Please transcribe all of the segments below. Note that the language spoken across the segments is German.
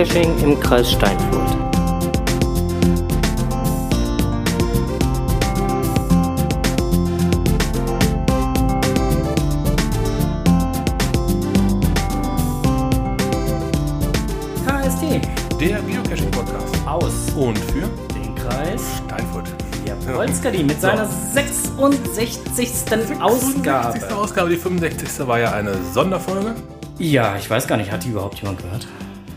Geocaching im Kreis Steinfurt. KST Der Geocaching-Podcast. aus Und für dem Kreis Steinfurt. Wolskadi mit seiner 66. Ausgabe. 65. Ausgabe, die 65. war ja eine Sonderfolge. Ja, ich weiß gar nicht, hat die überhaupt jemand gehört?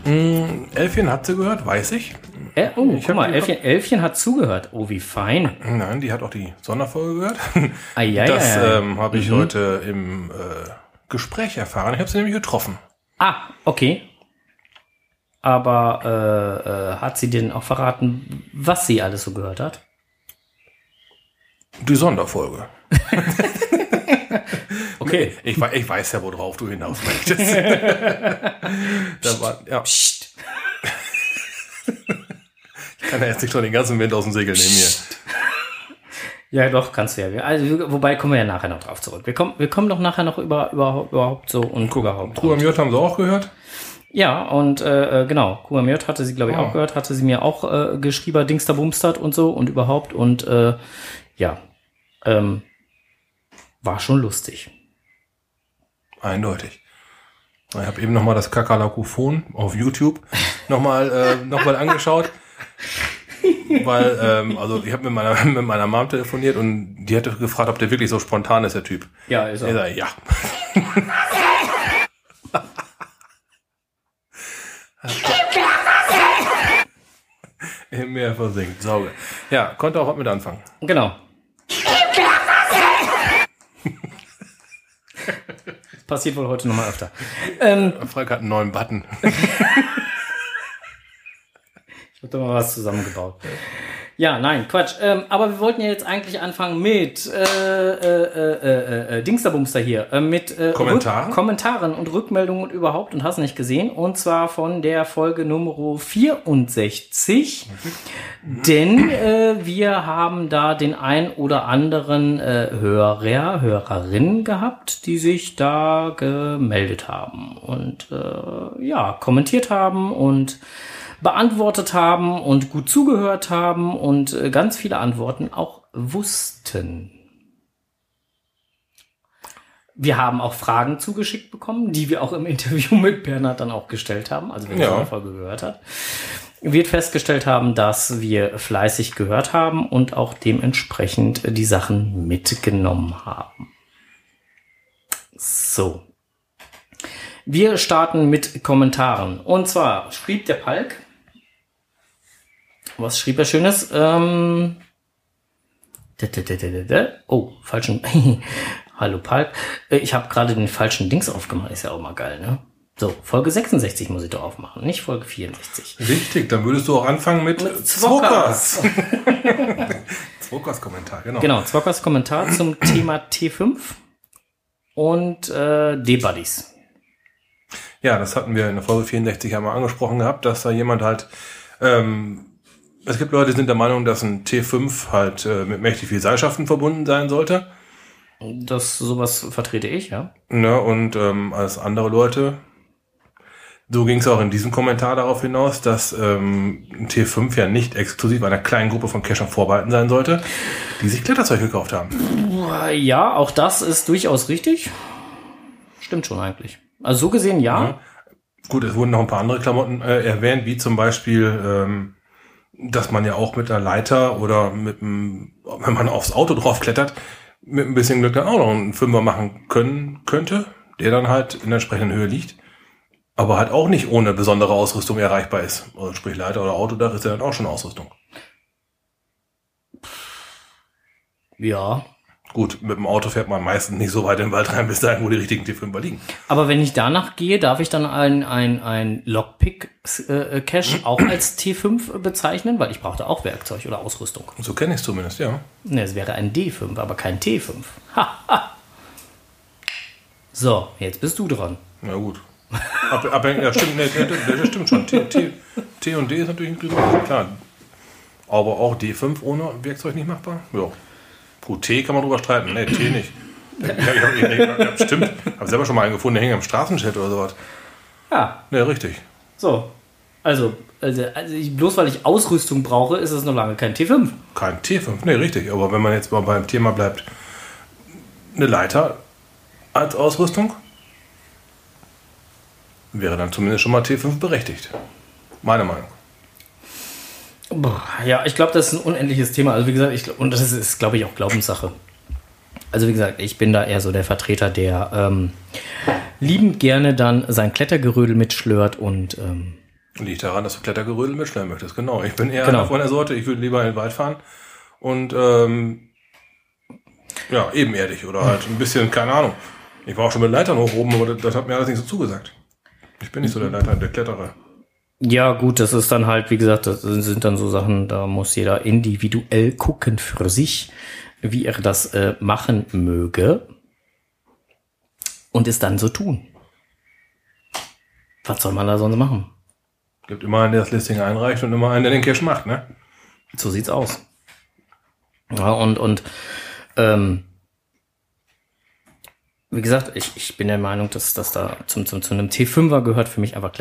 Elfchen hat sie gehört, weiß ich. Äh, oh, guck hab mal, Elfchen, Elfchen hat zugehört. Oh, wie fein. Nein, die hat auch die Sonderfolge gehört. Eieiei. Das ähm, habe ich heute im äh, Gespräch erfahren. Ich habe sie nämlich getroffen. Ah, okay. Aber äh, äh, hat sie denn auch verraten, was sie alles so gehört hat? Die Sonderfolge. Okay. Ich, ich weiß ja, worauf du hinaus möchtest. da war, ja, Psst. ich kann ja jetzt nicht schon den ganzen Wind aus dem Segel nehmen hier. Ja, doch, kannst du ja. Also, wobei kommen wir ja nachher noch drauf zurück. Wir kommen, wir kommen doch nachher noch über, über überhaupt so und überhaupt. Kuba Mjört haben sie auch gehört. Ja, und äh, äh, genau, Kuamjot hatte sie, glaube ich, Oh. auch gehört, hatte sie mir auch äh, geschrieben, Dingster Bumstert und so und überhaupt. Und äh, ja, ähm, war schon lustig. Eindeutig. Ich habe eben nochmal das Kakalakophon auf YouTube nochmal äh, noch mal angeschaut. Weil, ähm, also ich habe mit meiner, mit meiner Mom telefoniert und die hatte gefragt, ob der wirklich so spontan ist, der Typ. Ja, ist Ich sag, ja. Im Meer versinkt, Sauge. Ja, konnte auch was mit anfangen. Genau. Passiert wohl heute nochmal öfter. Frank hat einen neuen Button. Ich habe da mal was zusammengebaut. Ja, nein, Quatsch. Ähm, aber wir wollten ja jetzt eigentlich anfangen mit äh, äh, äh, äh, äh, Dingsterbumster hier. Äh, mit äh, Kommentaren? Kommentaren und Rückmeldungen und überhaupt und hast nicht gesehen. Und zwar von der Folge Nummer 64. Denn äh, wir haben da den ein oder anderen äh, Hörer, Hörerin gehabt, die sich da gemeldet haben und äh, ja, kommentiert haben und beantwortet haben und gut zugehört haben und äh, ganz viele Antworten auch wussten. Wir haben auch Fragen zugeschickt bekommen, die wir auch im Interview mit Bernhard dann auch gestellt haben, also wer Ja. die Folge gehört hat, wird festgestellt haben, dass wir fleißig gehört haben und auch dementsprechend die Sachen mitgenommen haben. So. Wir starten mit Kommentaren. Und zwar schrieb der Palk. Was schrieb er Schönes? Ähm. Oh, falschen. Hallo Palk. Äh, Ich habe gerade den falschen Dings aufgemacht. Ist ja auch mal geil, ne? So, Folge 66 muss ich doch aufmachen, nicht Folge 64. Richtig, dann würdest du auch anfangen mit, Mit Zwockers. Zwockers Kommentar, genau. Genau, Zwockers Kommentar zum Thema T5 und äh, D-Buddies. Ja, das hatten wir in der Folge 64 einmal angesprochen gehabt, dass da jemand halt, ähm, es gibt Leute, die sind der Meinung, dass ein T5 halt äh, mit mächtig viel Seilschaften verbunden sein sollte. Das sowas vertrete ich, ja. Ne, und ähm, als andere Leute, so ging es auch in diesem Kommentar darauf hinaus, dass ähm, ein T5 ja nicht exklusiv einer kleinen Gruppe von Cachern vorbehalten sein sollte, die sich Kletterzeug gekauft haben. Ja, auch das ist durchaus richtig. Stimmt schon eigentlich. Also so gesehen ja. Gut, es wurden noch ein paar andere Klamotten äh, erwähnt, wie zum Beispiel, ähm, dass man ja auch mit einer Leiter oder mit wenn man aufs Auto draufklettert, mit ein bisschen Glück dann auch noch einen Fünfer machen können könnte, der dann halt in der entsprechenden Höhe liegt, aber halt auch nicht ohne besondere Ausrüstung erreichbar ist. Also sprich Leiter oder Autodach ist ja dann auch schon Ausrüstung. Ja. Gut, mit dem Auto fährt man meistens nicht so weit in den Wald rein, bis dahin, wo die richtigen T5er liegen. Aber wenn ich danach gehe, darf ich dann ein, ein, ein Lockpick-Cache auch als T5 bezeichnen? Weil ich brauchte auch Werkzeug oder Ausrüstung. So kenne ich es zumindest, ja. Ne, es wäre ein D5, aber kein T5. Ha, ha. So, jetzt bist du dran. Na gut. Ab, abhängig, ja, stimmt, nee, nee, das, das stimmt schon. T, T, T und D ist natürlich ein klar. Aber auch D5 ohne Werkzeug nicht machbar? Ja. Gut, T kann man drüber streiten. Nee, T nicht. Ja, ich hab, ich, ich, ja, stimmt. Habe selber schon mal einen gefunden, der hing am Straßenschild oder sowas. Ja, Ne, richtig. so. Also, also, also ich, bloß weil ich Ausrüstung brauche, ist es noch lange kein T5. Kein T5, nee, richtig. Aber wenn man jetzt mal beim Thema bleibt, eine Leiter als Ausrüstung wäre dann zumindest schon mal T5 berechtigt. Meine Meinung. Ja, ich glaube, das ist ein unendliches Thema. Also wie gesagt, ich, und das ist, ist glaube ich, auch Glaubenssache. Also wie gesagt, ich bin da eher so der Vertreter, der ähm, liebend gerne dann sein Klettergerödel mitschlört und ähm, Liegt daran, dass du Klettergerödel mitschneiden möchtest. Genau. Ich bin eher Genau. von der Sorte, ich würde lieber in den Wald fahren und ähm, ja, ebenerdig oder halt ein bisschen, keine Ahnung. Ich war auch schon mit Leitern hoch oben, aber das, das hat mir alles nicht so zugesagt. Ich bin nicht so der Leiter, der Kletterer. Ja gut, das ist dann halt, wie gesagt, das sind dann so Sachen, da muss jeder individuell gucken für sich, wie er das äh, machen möge und es dann so tun. Was soll man da sonst machen? Gibt immer einen, der das Listing einreicht und immer einen, der den Cash macht, ne? So sieht's aus. Ja, und, und ähm, wie gesagt, ich, ich bin der Meinung, dass das da zum, zum, zu einem T5er gehört für mich einfach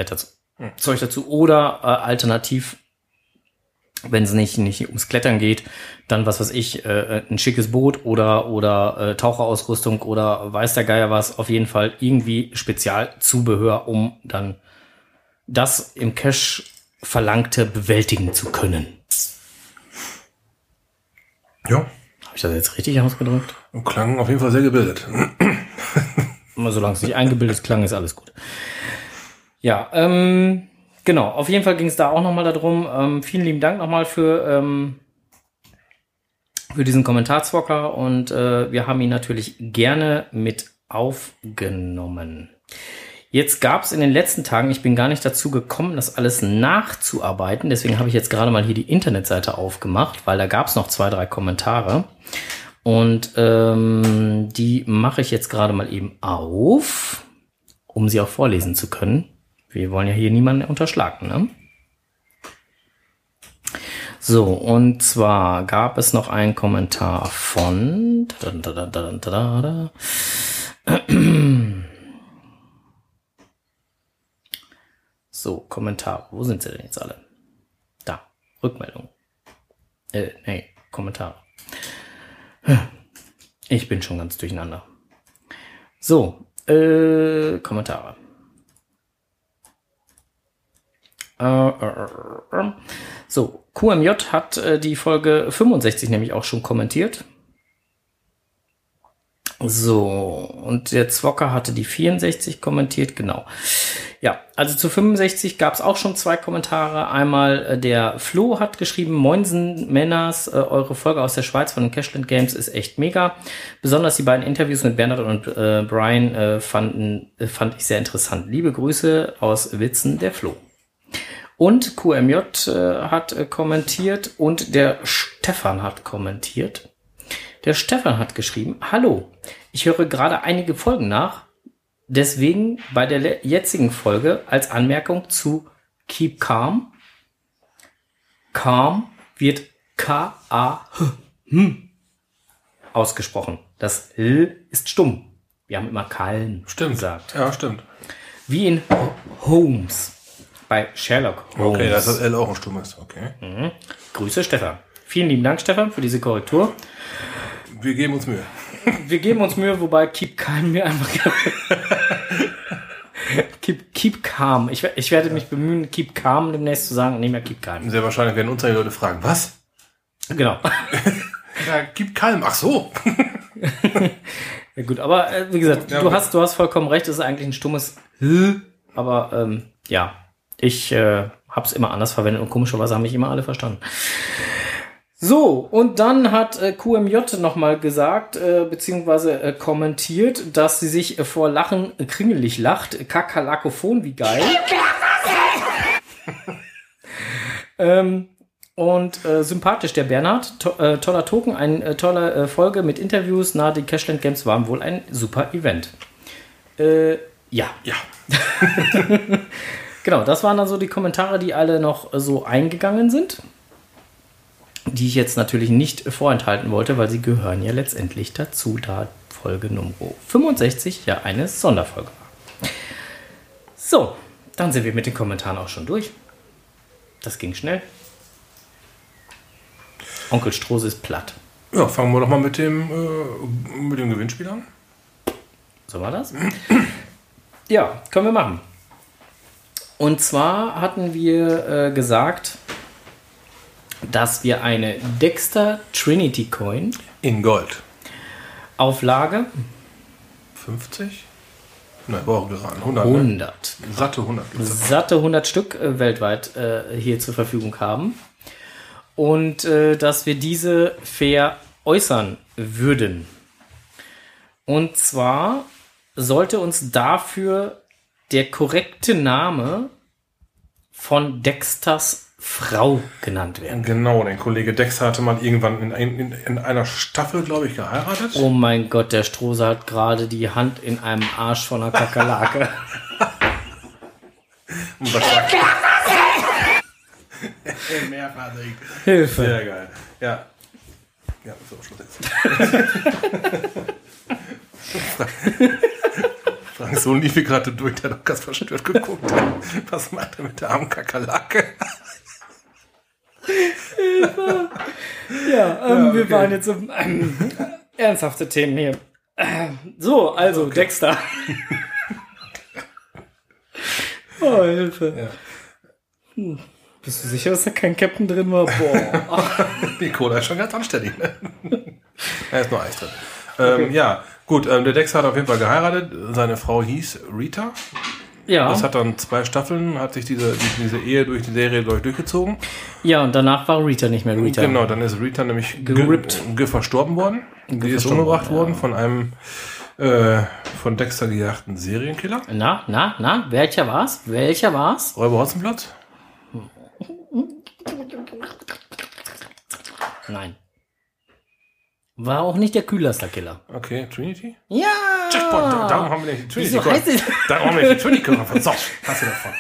Kletterzeug dazu. Oder äh, alternativ, wenn es nicht, nicht ums Klettern geht, dann was weiß ich, äh, ein schickes Boot oder, oder äh, Taucherausrüstung oder weiß der Geier was, auf jeden Fall irgendwie Spezialzubehör, um dann das im Cache Verlangte bewältigen zu können. Ja. Habe ich das jetzt richtig ausgedrückt? Klang auf jeden Fall sehr gebildet. Immer solange es nicht eingebildet klang, ist alles gut. Ja, ähm, genau. Auf jeden Fall ging es da auch nochmal darum. Ähm, vielen lieben Dank nochmal für, ähm, für diesen Kommentarzwocker und äh, wir haben ihn natürlich gerne mit aufgenommen. Jetzt gab es in den letzten Tagen, ich bin gar nicht dazu gekommen, das alles nachzuarbeiten. Deswegen habe ich jetzt gerade mal hier die Internetseite aufgemacht, weil da gab es noch zwei, drei Kommentare. Und ähm, die mache ich jetzt gerade mal eben auf, um sie auch vorlesen zu können. Wir wollen ja hier niemanden unterschlagen, ne? So, und zwar gab es noch einen Kommentar von. So, Kommentare. Wo sind sie denn jetzt alle? Da, Rückmeldung. Äh, nee, Kommentare. Ich bin schon ganz durcheinander. So, äh, Kommentare. Äh, äh, äh, so, QMJ hat äh, die Folge 65 nämlich auch schon kommentiert. So, und der Zwocker hatte die 64 kommentiert, genau. Ja, also zu 65 gab es auch schon zwei Kommentare. Einmal äh, der Flo hat geschrieben, Moinsen Männers, äh, eure Folge aus der Schweiz von den Cashland Games ist echt mega. Besonders die beiden Interviews mit Bernhard und äh, Brian äh, fanden, äh, fand ich sehr interessant. Liebe Grüße aus Witzen, der Flo. Und QMJ äh, hat äh, kommentiert und der Stefan hat kommentiert. Der Stefan hat geschrieben, hallo, ich höre gerade einige Folgen nach, deswegen bei der jetzigen Folge als Anmerkung zu Keep Calm. Calm wird K-A-H ausgesprochen. Das L ist stumm. Wir haben immer Kalm Stimmt. gesagt. Ja, stimmt. Wie in Holmes. Bei Sherlock Holmes. Okay, dass das L auch ein Stumm ist. Okay. Grüße Stefan. Vielen lieben Dank, Stefan, für diese Korrektur. Wir geben uns Mühe. Wir geben uns Mühe, wobei Keep Calm mir einfach. keep, keep Calm. Ich, ich werde mich bemühen, Keep Calm demnächst zu sagen, nicht mehr Keep Calm. Sehr wahrscheinlich werden uns einige Leute fragen, was? Genau. Ja, gib Kalm. Ach so. Ja, gut, aber äh, wie gesagt, Ja, du okay. hast, du hast vollkommen recht, es ist eigentlich ein stummes H, aber ähm, ja, ich äh, habe es immer anders verwendet und komischerweise haben mich immer alle verstanden. So, und dann hat äh, QMJ nochmal gesagt, äh, beziehungsweise äh, kommentiert, dass sie sich äh, vor Lachen äh, kringelig lacht. Kakalakophon, wie geil. ähm, und äh, sympathisch der Bernhard, to äh, toller Token, eine äh, tolle äh, Folge mit Interviews nahe den Cashland Games waren wohl ein super Event. Äh, ja, Ja. genau, das waren dann so die Kommentare, die alle noch so eingegangen sind. Die ich jetzt natürlich nicht vorenthalten wollte, weil sie gehören ja letztendlich dazu, da Folge Nummer 65 ja eine Sonderfolge war. So, dann sind wir mit den Kommentaren auch schon durch. Das ging schnell. Onkel Strose ist platt. Ja, fangen wir doch mal mit dem, äh, mit dem Gewinnspiel an. So war das? ja, können wir machen. Und zwar hatten wir äh, gesagt, dass wir eine Dexter Trinity Coin In Gold. Auflage 50? Nein, war auch geraten. 100. Ne? 100, Satte 100. satte 100 Stück äh, weltweit äh, hier zur Verfügung haben. Und äh, dass wir diese fair äußern würden. Und zwar sollte uns dafür der korrekte Name von Dexters Frau genannt werden. Genau, der Kollege Dexter hatte mal irgendwann in, ein, in, in einer Staffel, glaube ich, geheiratet. Oh mein Gott, der Strose hat gerade die Hand in einem Arsch von einer Kakerlake. Hilfe. Sehr geil. Ja. Ja, so, Schluss jetzt. Frank Sohn lief hier gerade durch, der hat doch ganz verstört geguckt. Was macht er mit der armen Kakerlake? Ja, ähm, wir okay. waren jetzt um ähm, ernsthafte Themen hier. Äh, So, also Dexter. oh, Hilfe. Ja. Hm. Bist du sicher, dass da kein Captain drin war? Boah. Die Cola ist schon ganz anständig. Ne? da ist nur Eis drin. Ähm, ja, gut, ähm, der Dexter hat auf jeden Fall geheiratet. Seine Frau hieß Rita. Ja, Das hat dann zwei Staffeln, hat sich diese, die, diese Ehe durch die Serie durch, durchgezogen. ja, und danach war Rita nicht mehr Rita. Genau, dann ist Rita nämlich Gerippt. ge, verstorben worden. Die ist umgebracht worden, worden von einem äh, von Dexter gejagten Serienkiller. Na, na, na, welcher war's? Welcher war's? Räuber Hotzenplotz? Nein. War auch nicht der Kühlerster-Killer. Okay, Trinity? Ja! Jackpot, da- darum haben wir nicht die Trinity. Wieso heißt es? Darum haben wir die Trinity versorgt. So, hast du davon.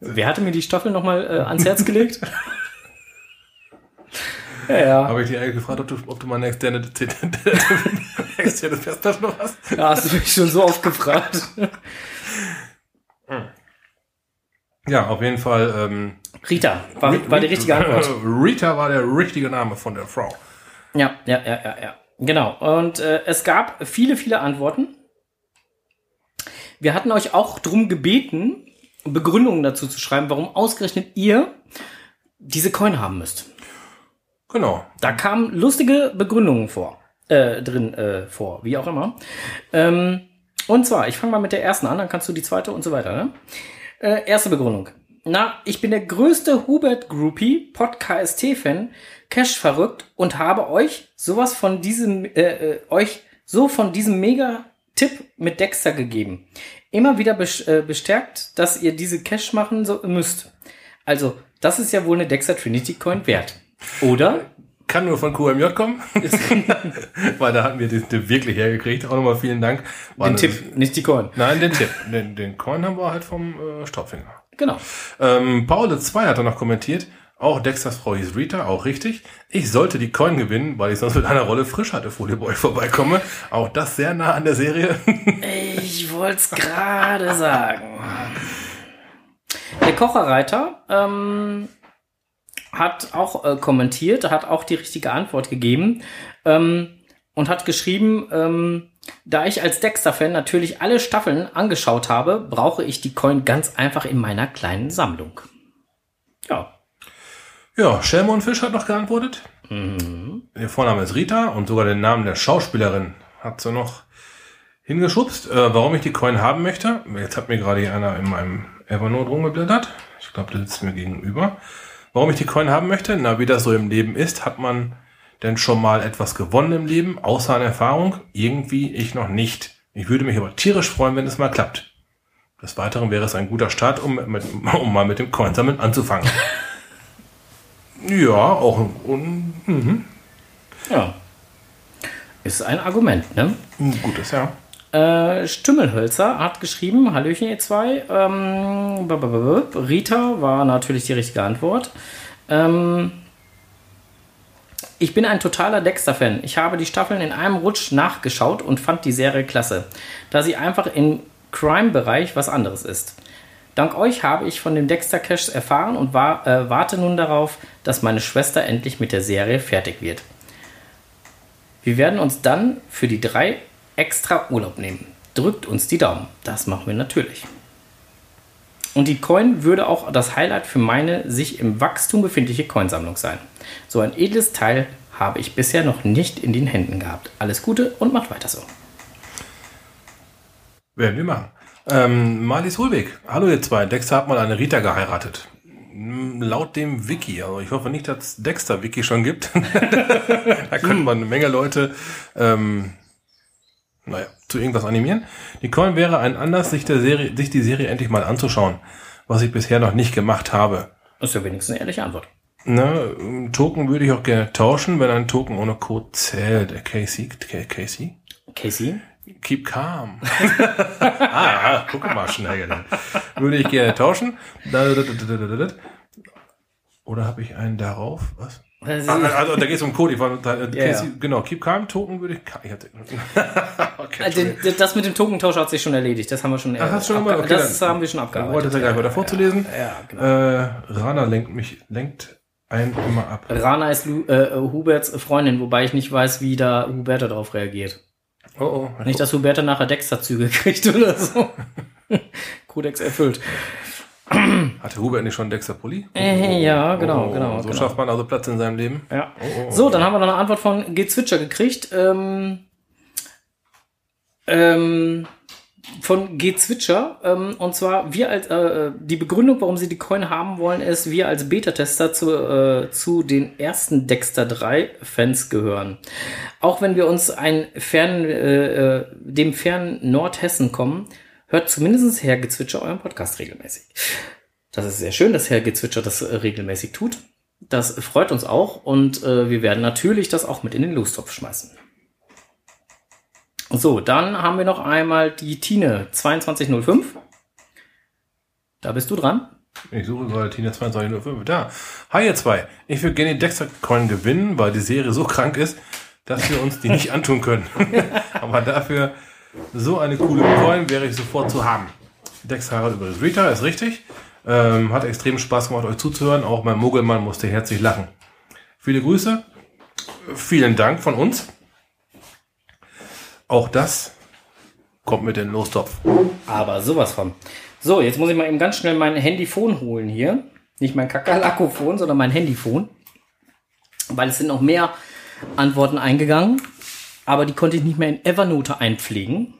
Wer hatte mir die Staffel nochmal äh, ans Herz gelegt? ja, ja. Habe ich dich eigentlich gefragt, ob du, ob du mal eine externe, externe Festplatte noch hast? ja. Hast du mich schon so oft gefragt? Ja, auf jeden Fall. Ähm, Rita, war, war die richtige Antwort. Rita war der richtige Name von der Frau. Ja, ja, ja, ja, ja. Genau. Und äh, es gab viele, viele Antworten. Wir hatten euch auch drum gebeten, Begründungen dazu zu schreiben, warum ausgerechnet ihr diese Coin haben müsst. Genau. Da kamen lustige Begründungen vor, äh, drin äh, vor, wie auch immer. Ähm, und zwar, ich fange mal mit der ersten an, dann kannst du die zweite und so weiter. Ne? Äh, erste Begründung. Na, ich bin der größte Hubert Groupie, Pod KST-Fan, Cash verrückt und habe euch sowas von diesem, äh, äh, euch so von diesem Mega-Tipp mit Dexter gegeben. Immer wieder äh, bestärkt, dass ihr diese Cash machen müsst. Also, das ist ja wohl eine Dexter Trinity Coin wert. Oder? Kann nur von QMJ kommen. Weil da hatten wir den Tipp wirklich hergekriegt. Auch nochmal vielen Dank. War Den Tipp, nicht die Coin. Nein, den Tipp. Den, den Coin haben wir halt vom äh, Staubfinger. Genau. Ähm, Paul 2 hat dann noch kommentiert, auch Dexters Frau hieß Rita, auch richtig. Ich sollte die Coin gewinnen, weil ich sonst mit einer Rolle frisch hatte, vor bei euch vorbeikomme. Auch das sehr nah an der Serie. Ich wollte es gerade sagen. Der Kocherreiter ähm, hat auch äh, kommentiert, hat auch die richtige Antwort gegeben ähm, und hat geschrieben, ähm, da ich als Dexter-Fan natürlich alle Staffeln angeschaut habe, brauche ich die Coin ganz einfach in meiner kleinen Sammlung. Ja, ja, Shelmon Fisch hat noch geantwortet. Ihr Vorname ist Rita und sogar den Namen der Schauspielerin hat sie noch hingeschubst. Äh, warum ich die Coin haben möchte, jetzt hat mir gerade hier einer in meinem Evernote rumgeblättert. Ich glaube, der sitzt mir gegenüber. Warum ich die Coin haben möchte? Na, wie das so im Leben ist, hat man denn schon mal etwas gewonnen im Leben, außer an Erfahrung? Irgendwie ich noch nicht. Ich würde mich aber tierisch freuen, wenn es mal klappt. Des Weiteren wäre es ein guter Start, um, mit, um mal mit dem Coinsammeln anzufangen. ja, auch ein, mhm. ja. Ist ein Argument, ne? ein gutes, ja. Äh, Stümmelhölzer hat geschrieben, Hallöchen ihr zwei. Ähm, Rita war natürlich die richtige Antwort. Ähm, ich bin ein totaler Dexter-Fan. Ich habe die Staffeln in einem Rutsch nachgeschaut und fand die Serie klasse, da sie einfach im Crime-Bereich was anderes ist. Dank euch habe ich von dem Dexter Cash erfahren und war, äh, warte nun darauf, dass meine Schwester endlich mit der Serie fertig wird. Wir werden uns dann für die drei extra Urlaub nehmen. Drückt uns die Daumen. Das machen wir natürlich. Und die Coin würde auch das Highlight für meine sich im Wachstum befindliche Coinsammlung sein. So ein edles Teil habe ich bisher noch nicht in den Händen gehabt. Alles Gute und macht weiter so. Werden wir machen. Ähm, Marlies Hulweg. Hallo ihr zwei. Dexter hat mal eine Rita geheiratet. Laut dem Wiki, also ich hoffe nicht, dass es Dexter Wiki schon gibt. da könnte man eine Menge Leute, ähm, naja, zu irgendwas animieren. Die Coin wäre ein Anlass, sich, der Serie, sich die Serie endlich mal anzuschauen, was ich bisher noch nicht gemacht habe. Das ist ja wenigstens eine ehrliche Antwort. Ne, Token würde ich auch gerne tauschen, wenn ein Token ohne Code zählt. Äh, Casey, Casey? Casey? Keep calm. ah, guck mal schnell. dann. Würde ich gerne tauschen. Oder habe ich einen darauf? Was? Das Ah, Also da geht es um Code. Ich war, da, äh, Ja, Casey, ja. Genau, Keep calm, Token würde ich. ich hatte, okay, Also, das mit dem Tokentausch hat sich schon erledigt. Das haben wir schon. Ach, du schon mal? Okay, das haben wir schon Ich abgearbeitet. wollte es ja gleich weiter vorzulesen. Ja, genau. Äh, Rana lenkt mich, lenkt einen immer ab. Rana ist Lu äh, Huberts Freundin, wobei ich nicht weiß, wie da Huberta darauf reagiert. Oh, oh. Nicht, dass Huberta nachher Dexter-Züge kriegt oder so. Kodex erfüllt. Hatte Hubert nicht schon Dexter Pulli? Äh, ja, genau, Oh, genau. So genau. schafft man also Platz in seinem Leben. Ja. Oh, oh, So, dann haben wir noch eine Antwort von G-Zwitscher gekriegt. Ähm, ähm, von G-Zwitscher. Ähm, und zwar, wir als, äh, die Begründung, warum sie die Coin haben wollen, ist, wir als Beta-Tester zu, äh, zu den ersten Dexter 3 Fans gehören. Auch wenn wir uns ein fern, äh, äh, dem fernen Nordhessen kommen, hört zumindest Herr Gezwitscher euren Podcast regelmäßig. Das ist sehr schön, dass Herr Gezwitscher das äh, regelmäßig tut. Das freut uns auch und äh, wir werden natürlich das auch mit in den Lostopf schmeißen. So, dann haben wir noch einmal die Tine 2205. Da bist du dran. Ich suche gerade Tina 2205. Da. Hi ihr zwei. Ich würde gerne Dexter Coin gewinnen, weil die Serie so krank ist, dass wir uns die nicht antun können. Aber dafür so eine coole Coin wäre ich sofort zu haben. Dexter heiratet übrigens Rita, ist richtig. Ähm, hat extrem Spaß gemacht, euch zuzuhören. Auch mein Mogelmann musste herzlich lachen. Viele Grüße. Vielen Dank von uns. Auch das kommt mit in den Lostopf. Aber sowas von. So, jetzt muss ich mal eben ganz schnell mein Handyphone holen hier. Nicht mein Kakerlakophon, sondern mein Handyphone. Weil es sind noch mehr Antworten eingegangen. Aber die konnte ich nicht mehr in Evernote einpflegen.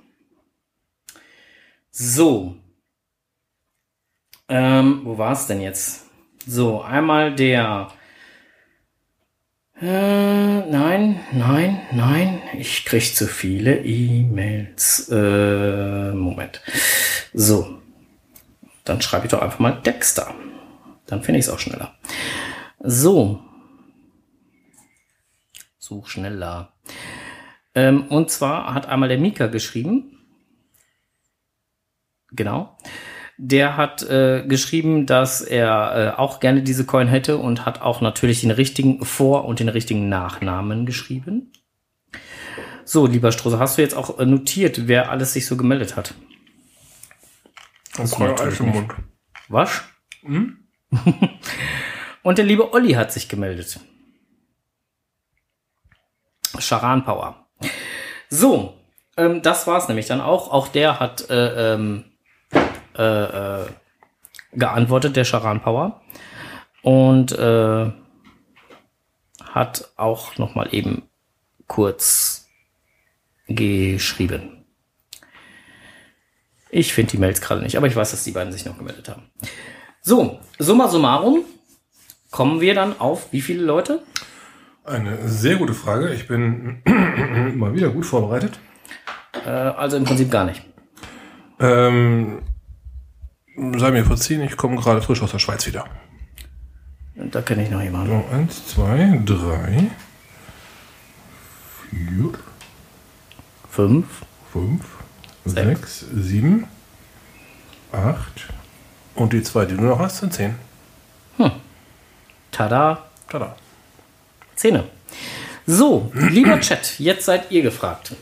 So. Ähm, wo war es denn jetzt? So, einmal der. Äh, nein, nein, nein. Ich krieg zu viele E-Mails. Äh, Moment. So. Dann schreibe ich doch einfach mal Dexter. Dann finde ich es auch schneller. So. Such schneller. Ähm, und zwar hat einmal der Mika geschrieben. Genau. Der hat äh, geschrieben, dass er äh, auch gerne diese Coin hätte und hat auch natürlich den richtigen Vor- und den richtigen Nachnamen geschrieben. So, lieber Strose, hast du jetzt auch äh, notiert, wer alles sich so gemeldet hat? Das natürlich nicht. Was? und der liebe Olli hat sich gemeldet. Charan Power. So, ähm, das war's nämlich dann auch. Auch der hat äh, ähm, äh, äh, geantwortet, der Charan Power. Und äh, hat auch noch mal eben kurz geschrieben. Ich finde die Mails gerade nicht, aber ich weiß, dass die beiden sich noch gemeldet haben. So, summa summarum kommen wir dann auf wie viele Leute? Eine sehr gute Frage. Ich bin mal wieder gut vorbereitet. Äh, also im Prinzip gar nicht. Ähm, sei mir verziehen, ich komme gerade frisch aus der Schweiz wieder. Da kenne ich noch jemanden. So, eins, zwei, drei, vier, Fünf. fünf, sechs, sieben, acht. Und die zwei, die du noch hast, sind zehn. Tada. Tada. Zähne. So, lieber Chat, jetzt seid ihr gefragt.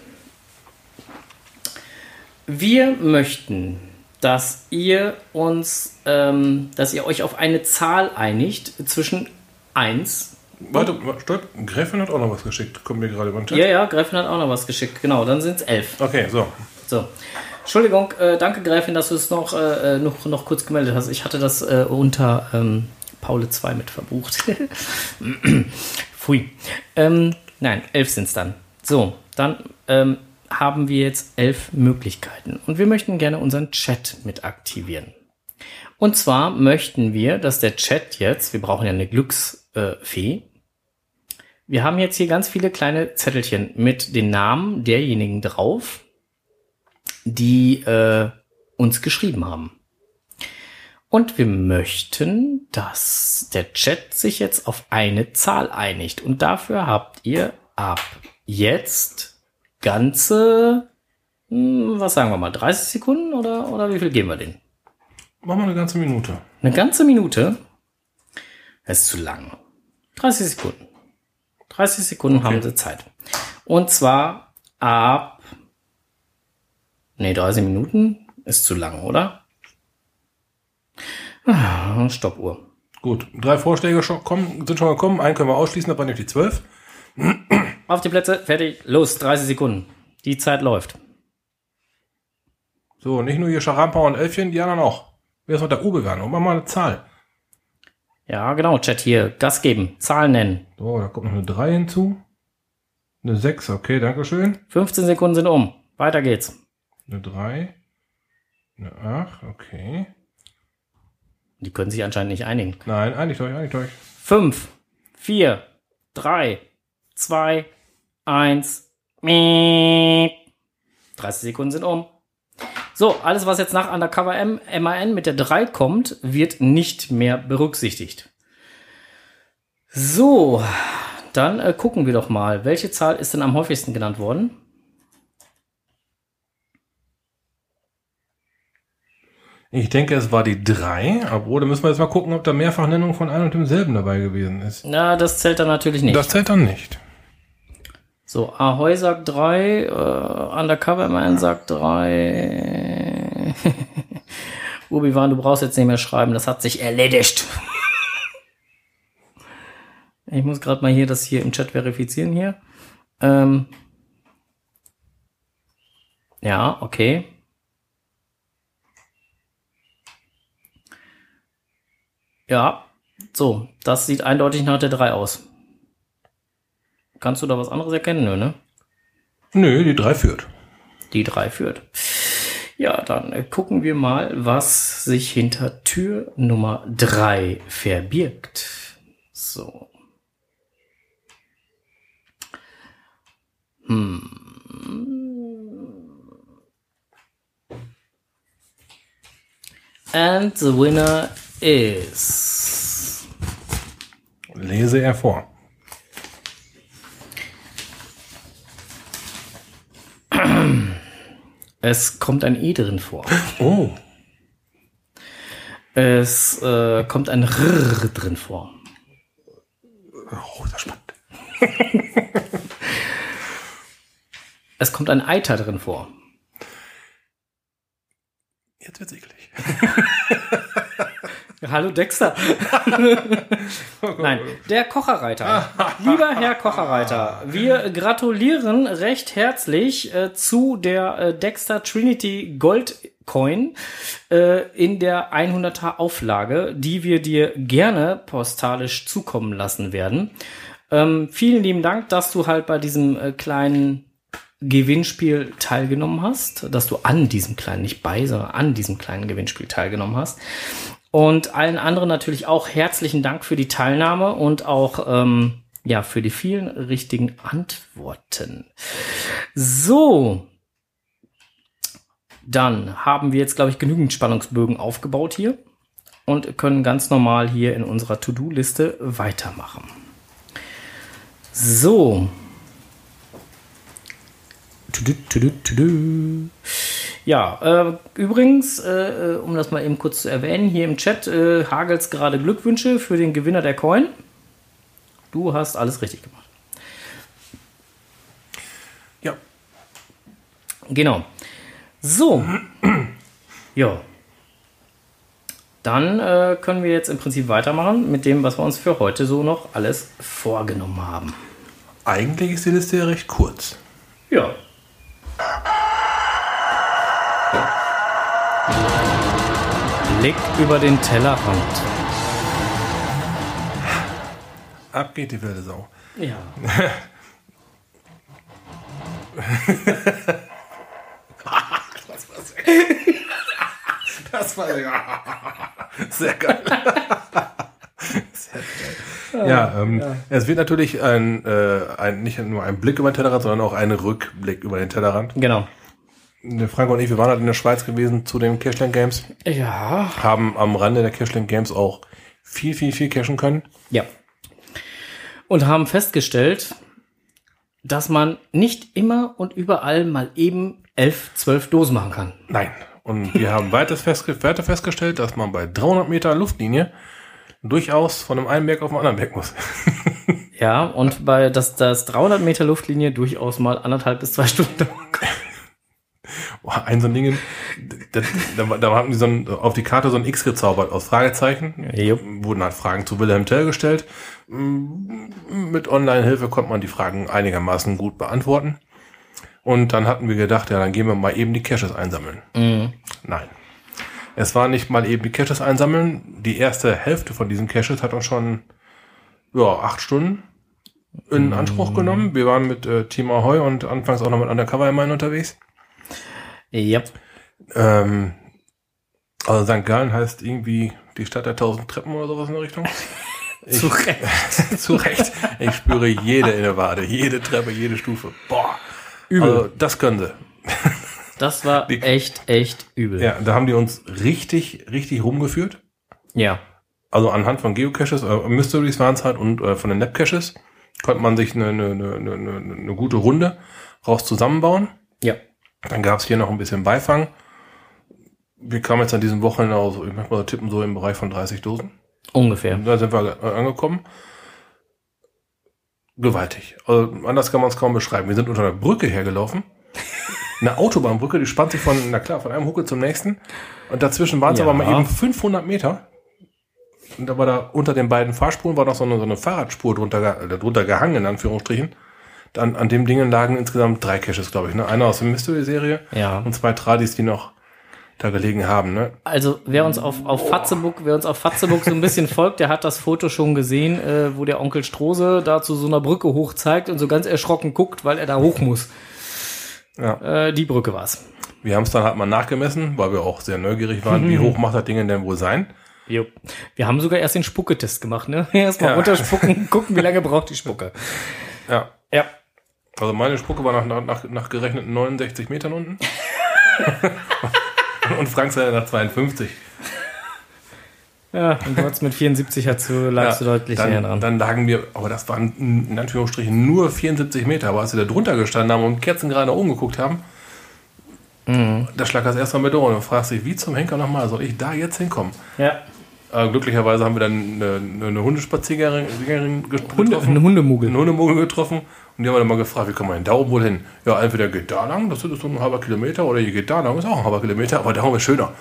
Wir möchten dass ihr uns, ähm, dass ihr euch auf eine Zahl einigt zwischen 1 Warte, stopp. Gräfin hat auch noch was geschickt. Kommt mir gerade über den Chat. Ja, ja, Gräfin hat auch noch was geschickt. Genau, dann sind es 11. Okay, so. So. Entschuldigung, äh, danke Gräfin, dass du es noch, äh, noch, noch kurz gemeldet hast. Ich hatte das äh, unter ähm, Paule 2 mit verbucht. Pfui. Ähm, nein, 11 sind es dann. So, dann ähm, haben wir jetzt elf Möglichkeiten und wir möchten gerne unseren Chat mit aktivieren. Und zwar möchten wir, dass der Chat jetzt, wir brauchen ja eine Glücksfee, wir haben jetzt hier ganz viele kleine Zettelchen mit den Namen derjenigen drauf, die äh, uns geschrieben haben. Und wir möchten, dass der Chat sich jetzt auf eine Zahl einigt. Und dafür habt ihr ab jetzt ganze, hm, was sagen wir mal, 30 Sekunden oder, oder wie viel geben wir denen? Machen wir eine ganze Minute. Eine ganze Minute? Das ist zu lang. 30 Sekunden. 30 Sekunden Okay. haben sie Zeit. Und zwar ab. Nee, 30 Minuten ist zu lang, oder? Ah, Stoppuhr. Gut, drei Vorschläge schon kommen, sind schon gekommen. Einen können wir ausschließen, das waren nämlich die zwölf. Auf die Plätze, fertig, los, 30 Sekunden. Die Zeit läuft. So, nicht nur hier Scharampa und Elfchen, die anderen auch. Wer ist noch der Uwe werden? Und mach mal eine Zahl. Ja, genau, Chat hier. Gas geben, Zahlen nennen. So, da kommt noch eine 3 hinzu. Eine 6, okay, dankeschön. 15 Sekunden sind um. Weiter geht's. Eine 3. Eine 8, okay. Die können sich anscheinend nicht einigen. Nein, einigt euch, einigt euch. 5, 4, 3, 2, 1. 30 Sekunden sind um. So, alles, was jetzt nach Undercover M, MAN mit der 3 kommt, wird nicht mehr berücksichtigt. So, dann äh, gucken wir doch mal, welche Zahl ist denn am häufigsten genannt worden? Ich denke, es war die 3, obwohl, da müssen wir jetzt mal gucken, ob da Mehrfachnennung von einem und demselben dabei gewesen ist. Na, das zählt dann natürlich nicht. Das zählt dann nicht. So, Ahoy sagt 3, äh, Undercover Man sagt 3. Obi-Wan, du brauchst jetzt nicht mehr schreiben, das hat sich erledigt. ich muss gerade mal hier das hier im Chat verifizieren hier. Ähm, ja, okay. Ja, so, das sieht eindeutig nach der 3 aus. Kannst du da was anderes erkennen? Nö, ne? Nö, die 3 führt. Die 3 führt. Ja, dann äh, gucken wir mal, was sich hinter Tür Nummer 3 verbirgt. So. Hm. And the winner is. Lese er vor. Es kommt ein E drin vor. Oh. Es äh, kommt ein R drin vor. Oh, das ist spannend. Es kommt ein Eiter drin vor. Jetzt wird's eklig. Hallo Dexter. Nein, der Kocherreiter. Lieber Herr Kocherreiter, wir gratulieren recht herzlich äh, zu der äh, Dexter Trinity Gold Coin äh, in der 100er Auflage, die wir dir gerne postalisch zukommen lassen werden. Ähm, vielen lieben Dank, dass du halt bei diesem äh, kleinen Gewinnspiel teilgenommen hast, dass du an diesem kleinen, nicht bei, sondern an diesem kleinen Gewinnspiel teilgenommen hast. Und allen anderen natürlich auch herzlichen Dank für die Teilnahme und auch ähm, ja für die vielen richtigen Antworten. So, dann haben wir jetzt, glaube ich, genügend Spannungsbögen aufgebaut hier und können ganz normal hier in unserer To-Do-Liste weitermachen. So. Tudu, tudu, tudu. Ja, äh, übrigens, äh, äh, um das mal eben kurz zu erwähnen, hier im Chat äh, hagelt's gerade Glückwünsche für den Gewinner der Coin. Du hast alles richtig gemacht. Ja. Genau. So. Ja, dann äh, können wir jetzt im Prinzip weitermachen mit dem, was wir uns für heute so noch alles vorgenommen haben. Eigentlich ist die Liste ja recht kurz. Ja. Blick über den Tellerrand. Ab geht die wilde Sau. Ja. Das war ja sehr geil. Sehr geil. Ja, ähm, es wird natürlich ein, äh, ein, nicht nur ein Blick über den Tellerrand, sondern auch ein Rückblick über den Tellerrand. Genau. Der Frank und ich, wir waren halt in der Schweiz gewesen zu den Cashland Games, Ja. haben am Rande der Cashland Games auch viel, viel, viel cashen können. Ja. Und haben festgestellt, dass man nicht immer und überall mal eben elf, zwölf Dosen machen kann. Nein. Und wir haben weiter, festge weiter festgestellt, dass man bei 300 Meter Luftlinie durchaus von einem einen Berg auf den anderen Berg muss. Ja, und bei das, das 300 Meter Luftlinie durchaus mal anderthalb bis zwei Stunden dauern kann. Boah, ein so ein Ding, da, da, da haben die so ein, auf die Karte so ein X gezaubert aus Fragezeichen. Jupp. Wurden halt Fragen zu Wilhelm Tell gestellt. Mit Online-Hilfe konnte man die Fragen einigermaßen gut beantworten. Und dann hatten wir gedacht, ja, dann gehen wir mal eben die Caches einsammeln. Nein. Es war nicht mal eben die Caches einsammeln. Die erste Hälfte von diesen Caches hat uns schon ja, acht Stunden in Anspruch genommen. Wir waren mit äh, Team Ahoy und anfangs auch noch mit Undercover immerhin unterwegs. Ja. Ähm, also St. Gallen heißt irgendwie die Stadt der tausend Treppen oder sowas in der Richtung. Zu Recht. Zu Recht. Ich spüre jede Innewade, jede Treppe, jede Stufe. Boah. Übel. Also, das können sie. Das war Die- echt, echt übel. Ja, da haben die uns richtig, richtig rumgeführt. Ja. Also anhand von Geocaches, äh, Mysteries waren es halt und äh, von den Nap-Caches konnte man sich eine, eine, eine, eine, eine gute Runde raus zusammenbauen. Ja. Dann gab es hier noch ein bisschen Beifang. Wir kamen jetzt an diesem Wochenende aus, ich möchte mal so tippen, so im Bereich von 30 Dosen. Ungefähr. Da sind wir angekommen. Gewaltig. Also anders kann man es kaum beschreiben. Wir sind unter einer Brücke hergelaufen. Eine Autobahnbrücke, die spannt sich von, na klar, von einem Hucke zum nächsten. Und dazwischen waren es Ja. aber mal eben 500 Meter. Und da war da unter den beiden Fahrspuren war noch so eine, so eine Fahrradspur drunter, äh, drunter gehangen, in Anführungsstrichen. Dann an dem Dingen lagen insgesamt drei Caches, glaube ich. Ne? Einer aus der Mystery-Serie Ja. und zwei Tradis, die noch da gelegen haben. Ne? Also wer uns auf, auf Fatzebuck, wer uns auf Fatzebuck so ein bisschen folgt, der hat das Foto schon gesehen, äh, wo der Onkel Strose da zu so einer Brücke hoch zeigt und so ganz erschrocken guckt, weil er da hoch muss. Ja. Äh, die Brücke war's. Wir haben es dann halt mal nachgemessen, weil wir auch sehr neugierig waren, wie hoch macht das Ding denn wohl sein. Jo. Wir haben sogar erst den Spucketest gemacht, ne? Erstmal Ja. runterspucken, gucken, wie lange braucht die Spucke. Ja. Ja. Also meine Spucke war nach, nach, nach gerechneten 69 Metern unten. und Frank seine nach 52. Ja, und du mit 74 hast du, lagst du deutlich näher dann, dran. dann lagen wir, aber das waren in Anführungsstrichen nur 74 Meter. Aber als wir da drunter gestanden haben und Kerzen gerade nach oben geguckt haben, Mhm. da schlag das erstmal mit Ohren und fragst dich, wie zum Henker nochmal soll ich da jetzt hinkommen? ja. Äh, glücklicherweise haben wir dann eine, eine Hundespaziergängerin ges- Hunde, getroffen. ein Hundemugel. einen Hundemogel getroffen und die haben dann mal gefragt, wie kommen wir denn da oben wohl hin? Ja, entweder geht da lang, das ist so ein halber Kilometer, oder ihr geht da lang, ist auch ein halber Kilometer, aber da oben ist schöner.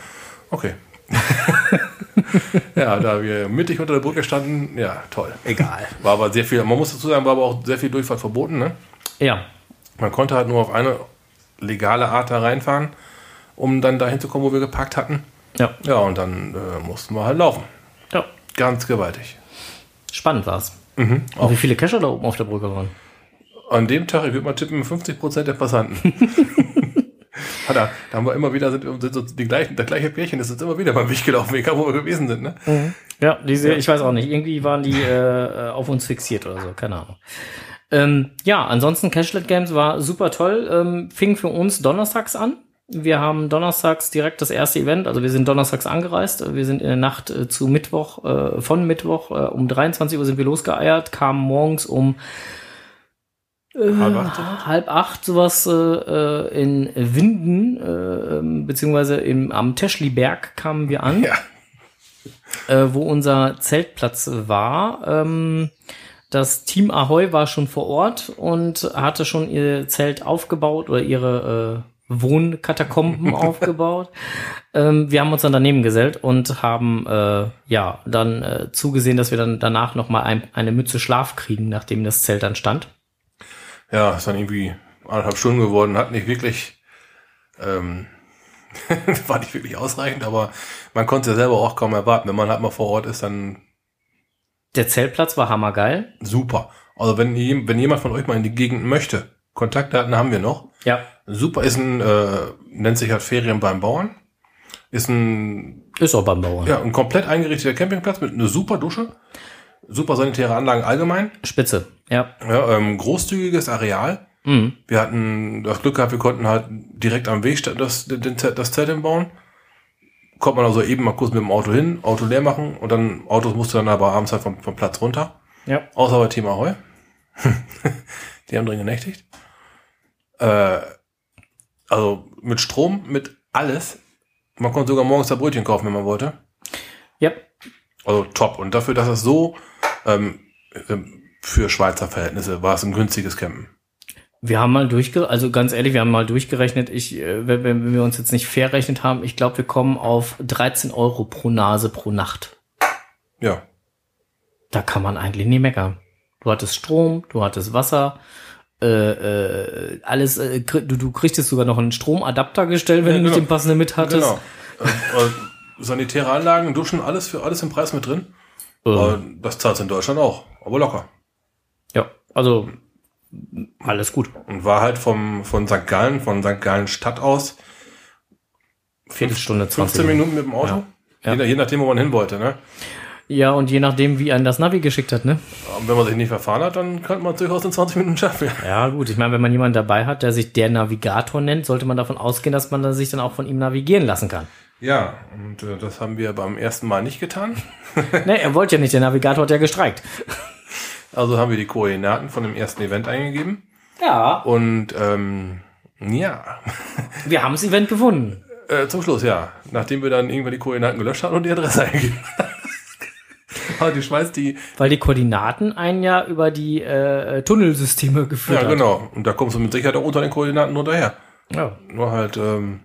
Okay. ja, da wir mittig unter der Brücke standen, ja, toll. Egal. War aber sehr viel, man muss dazu sagen, war aber auch sehr viel Durchfahrt verboten, ne? Ja. Man konnte halt nur auf eine legale Art da reinfahren, um dann dahin zu kommen, wo wir geparkt hatten. Ja. Ja, und dann äh, mussten wir halt laufen. ja. Ganz gewaltig. Spannend war's. Mhm. Und wie viele Kescher da oben auf der Brücke waren? An dem Tag, ich würde mal tippen, 50% der Passanten. Hat er, da haben wir immer wieder, sind, sind so die gleichen, das gleiche Pärchen ist jetzt immer wieder beim Weg gelaufen, egal wo wir gewesen sind, ne? Ja, diese, ich weiß auch nicht, irgendwie waren die äh, äh, auf uns fixiert oder so, keine Ahnung. Ähm, ja, ansonsten Cashlet Games war super toll, ähm, fing für uns donnerstags an. Wir haben donnerstags direkt das erste Event, also wir sind donnerstags angereist, wir sind in der Nacht äh, zu Mittwoch, äh, von Mittwoch äh, um 23 Uhr sind wir losgeeiert, kamen morgens um Halb acht, sowas? halb acht sowas äh, äh, in Winden, äh, ähm, beziehungsweise im, am Teschliberg kamen wir an Ja. äh, wo unser Zeltplatz war. Ähm, das Team Ahoy war schon vor Ort und hatte schon ihr Zelt aufgebaut oder ihre Wohnkatakomben aufgebaut. Ähm, wir haben uns dann daneben gesellt und haben äh, ja dann äh, zugesehen, dass wir dann danach noch mal ein, eine Mütze Schlaf kriegen, nachdem das Zelt dann stand. Ja, ist dann irgendwie anderthalb Stunden geworden, hat nicht wirklich, ähm, war nicht wirklich ausreichend, aber man konnte es ja selber auch kaum erwarten. Wenn man halt mal vor Ort ist, dann Der Zeltplatz war hammergeil. super. Also wenn, wenn jemand von euch mal in die Gegend möchte, Kontaktdaten haben wir noch. Ja, Super ist ein, äh, nennt sich halt Ferien beim Bauern. Ist ein, ist auch beim Bauern. ja, ein komplett eingerichteter Campingplatz mit einer super Dusche, super sanitäre Anlagen allgemein, Spitze. Ja. ja, ähm, großzügiges Areal. Mhm. Wir hatten das Glück gehabt, wir konnten halt direkt am Weg das, Zelt- das Zelt hinbauen. Kommt man also eben mal kurz mit dem Auto hin, Auto leer machen und dann Autos musste dann aber abends halt vom, vom Platz runter. Ja. Außer bei Thema Heu. Die haben drin genächtigt. Äh, also mit Strom, mit alles. Man konnte sogar morgens da Brötchen kaufen, wenn man wollte. Ja. Also top. Und dafür, dass es so ähm, für Schweizer Verhältnisse war es ein günstiges Campen. Wir haben mal durchge, also ganz ehrlich, wir haben mal durchgerechnet. Ich, äh, wenn, wenn wir uns jetzt nicht fair rechnet haben, ich glaube, wir kommen auf 13 Euro pro Nase pro Nacht. Ja. Da kann man eigentlich nie meckern. Du hattest Strom, du hattest Wasser, äh, äh, alles, äh, du, du kriegtest sogar noch einen Stromadapter gestellt, wenn Ja, du nicht genau. den passenden mit hattest. Genau. äh, äh, sanitäre Anlagen, Duschen, alles für alles im Preis mit drin. Äh, Äh, das zahlt in Deutschland auch, aber locker. ja, also alles gut. Und war halt vom, von St. Gallen, von St. Gallen Stadt aus, Viertelstunde, 20 15 Minuten mit dem Auto. Ja. Ja. Je, je nachdem, wo man hin wollte. Ne? Ja, und je nachdem, wie einen das Navi geschickt hat, ne? Und wenn man sich nicht verfahren hat, dann könnte man es durchaus in 20 Minuten schaffen. Ja, gut. Ich meine, wenn man jemanden dabei hat, der sich der Navigator nennt, sollte man davon ausgehen, dass man sich dann auch von ihm navigieren lassen kann. Ja, und äh, das haben wir beim ersten Mal nicht getan. ne, er wollte ja nicht, der Navigator hat ja gestreikt. Also haben wir die Koordinaten von dem ersten Event eingegeben. Ja. Und ähm, ja, Wir haben das Event gefunden. äh, zum Schluss, ja. Nachdem wir dann irgendwann die Koordinaten gelöscht hatten und die Adresse eingegeben. Aber die Schweiz, die, Weil die Koordinaten einen ja über die äh, Tunnelsysteme geführt ja hat. genau. Und da kommst du mit Sicherheit auch unter den Koordinaten drunter her. Ja. Nur halt, ähm,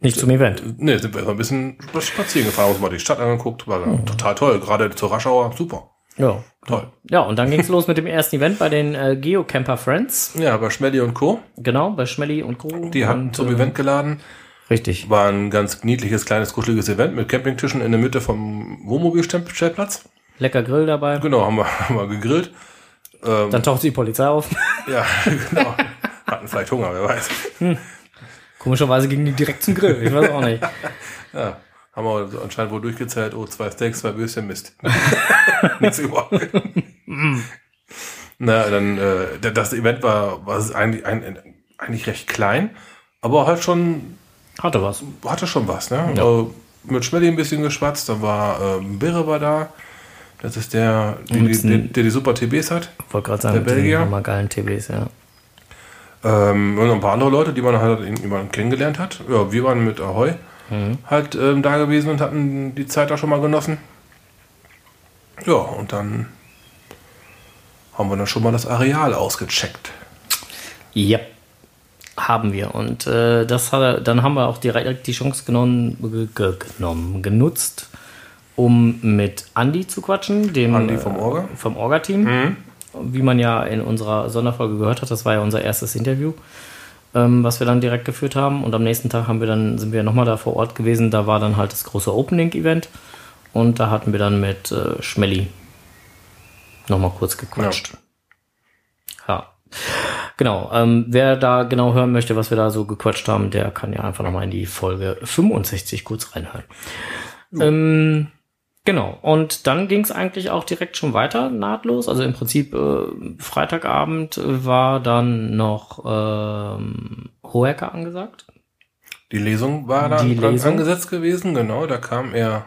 Nicht zum Event. ne, sind wir so ein bisschen spazieren gefahren, uns mal die Stadt angeguckt, war total toll. Gerade zur Raschauer, super. Ja. Toll. Ja, und dann ging's los mit dem ersten Event bei den äh, Geocamper Friends. Ja, bei Schmelly und Co. Genau, bei Schmelly und Co. Die hatten und, zum äh, Event geladen. Richtig. War ein ganz niedliches, kleines, kuscheliges Event mit Campingtischen in der Mitte vom Wohnmobilstellplatz. Lecker Grill dabei. Genau, haben wir, haben wir gegrillt. Ähm, Dann taucht die Polizei auf. ja, genau. Hatten vielleicht Hunger, wer weiß. Komischerweise gingen die direkt zum Grill. Ich weiß auch nicht. Ja, haben wir so anscheinend wohl durchgezählt. Oh, zwei Steaks, zwei Würstchen, Mist. Nichts über. Na, dann, äh, das Event war, war eigentlich, ein, eigentlich recht klein, aber halt schon, Hatte was. hatte schon was, ne? Also, mit Schmelly ein bisschen geschwatzt, da war, ähm, Birre war da. Das ist der, der, der, der die super TBs hat. Ich wollte gerade sagen, Der Belgier? hammergeilen TVs, ja. Ähm, und ein paar andere Leute, die man halt irgendwann kennengelernt hat. Ja, wir waren mit Ahoy halt ähm, da gewesen und hatten die Zeit da schon mal genossen. Ja, und dann haben wir dann schon mal das Areal ausgecheckt. Ja, haben wir. Und äh, das hat, dann haben wir auch direkt die Chance genommen, ge- ge- genommen genutzt, um mit Andy zu quatschen, dem vom Orga. Äh, vom Orga-Team. Wie man ja in unserer Sonderfolge gehört hat, das war ja unser erstes Interview, ähm, was wir dann direkt geführt haben. Und am nächsten Tag haben wir dann, sind wir nochmal da vor Ort gewesen. Da war dann halt das große Opening-Event. Und da hatten wir dann mit äh, Schmelly nochmal kurz gequatscht. Ja. Genau. Ähm, wer da genau hören möchte, was wir da so gequatscht haben, der kann ja einfach nochmal in die Folge 65 kurz reinhören. Ähm, genau. Und dann ging es eigentlich auch direkt schon weiter, nahtlos. Also im Prinzip äh, Freitagabend war dann noch ähm, Hohecker angesagt. Die Lesung war da angesetzt gewesen, genau. Da kam er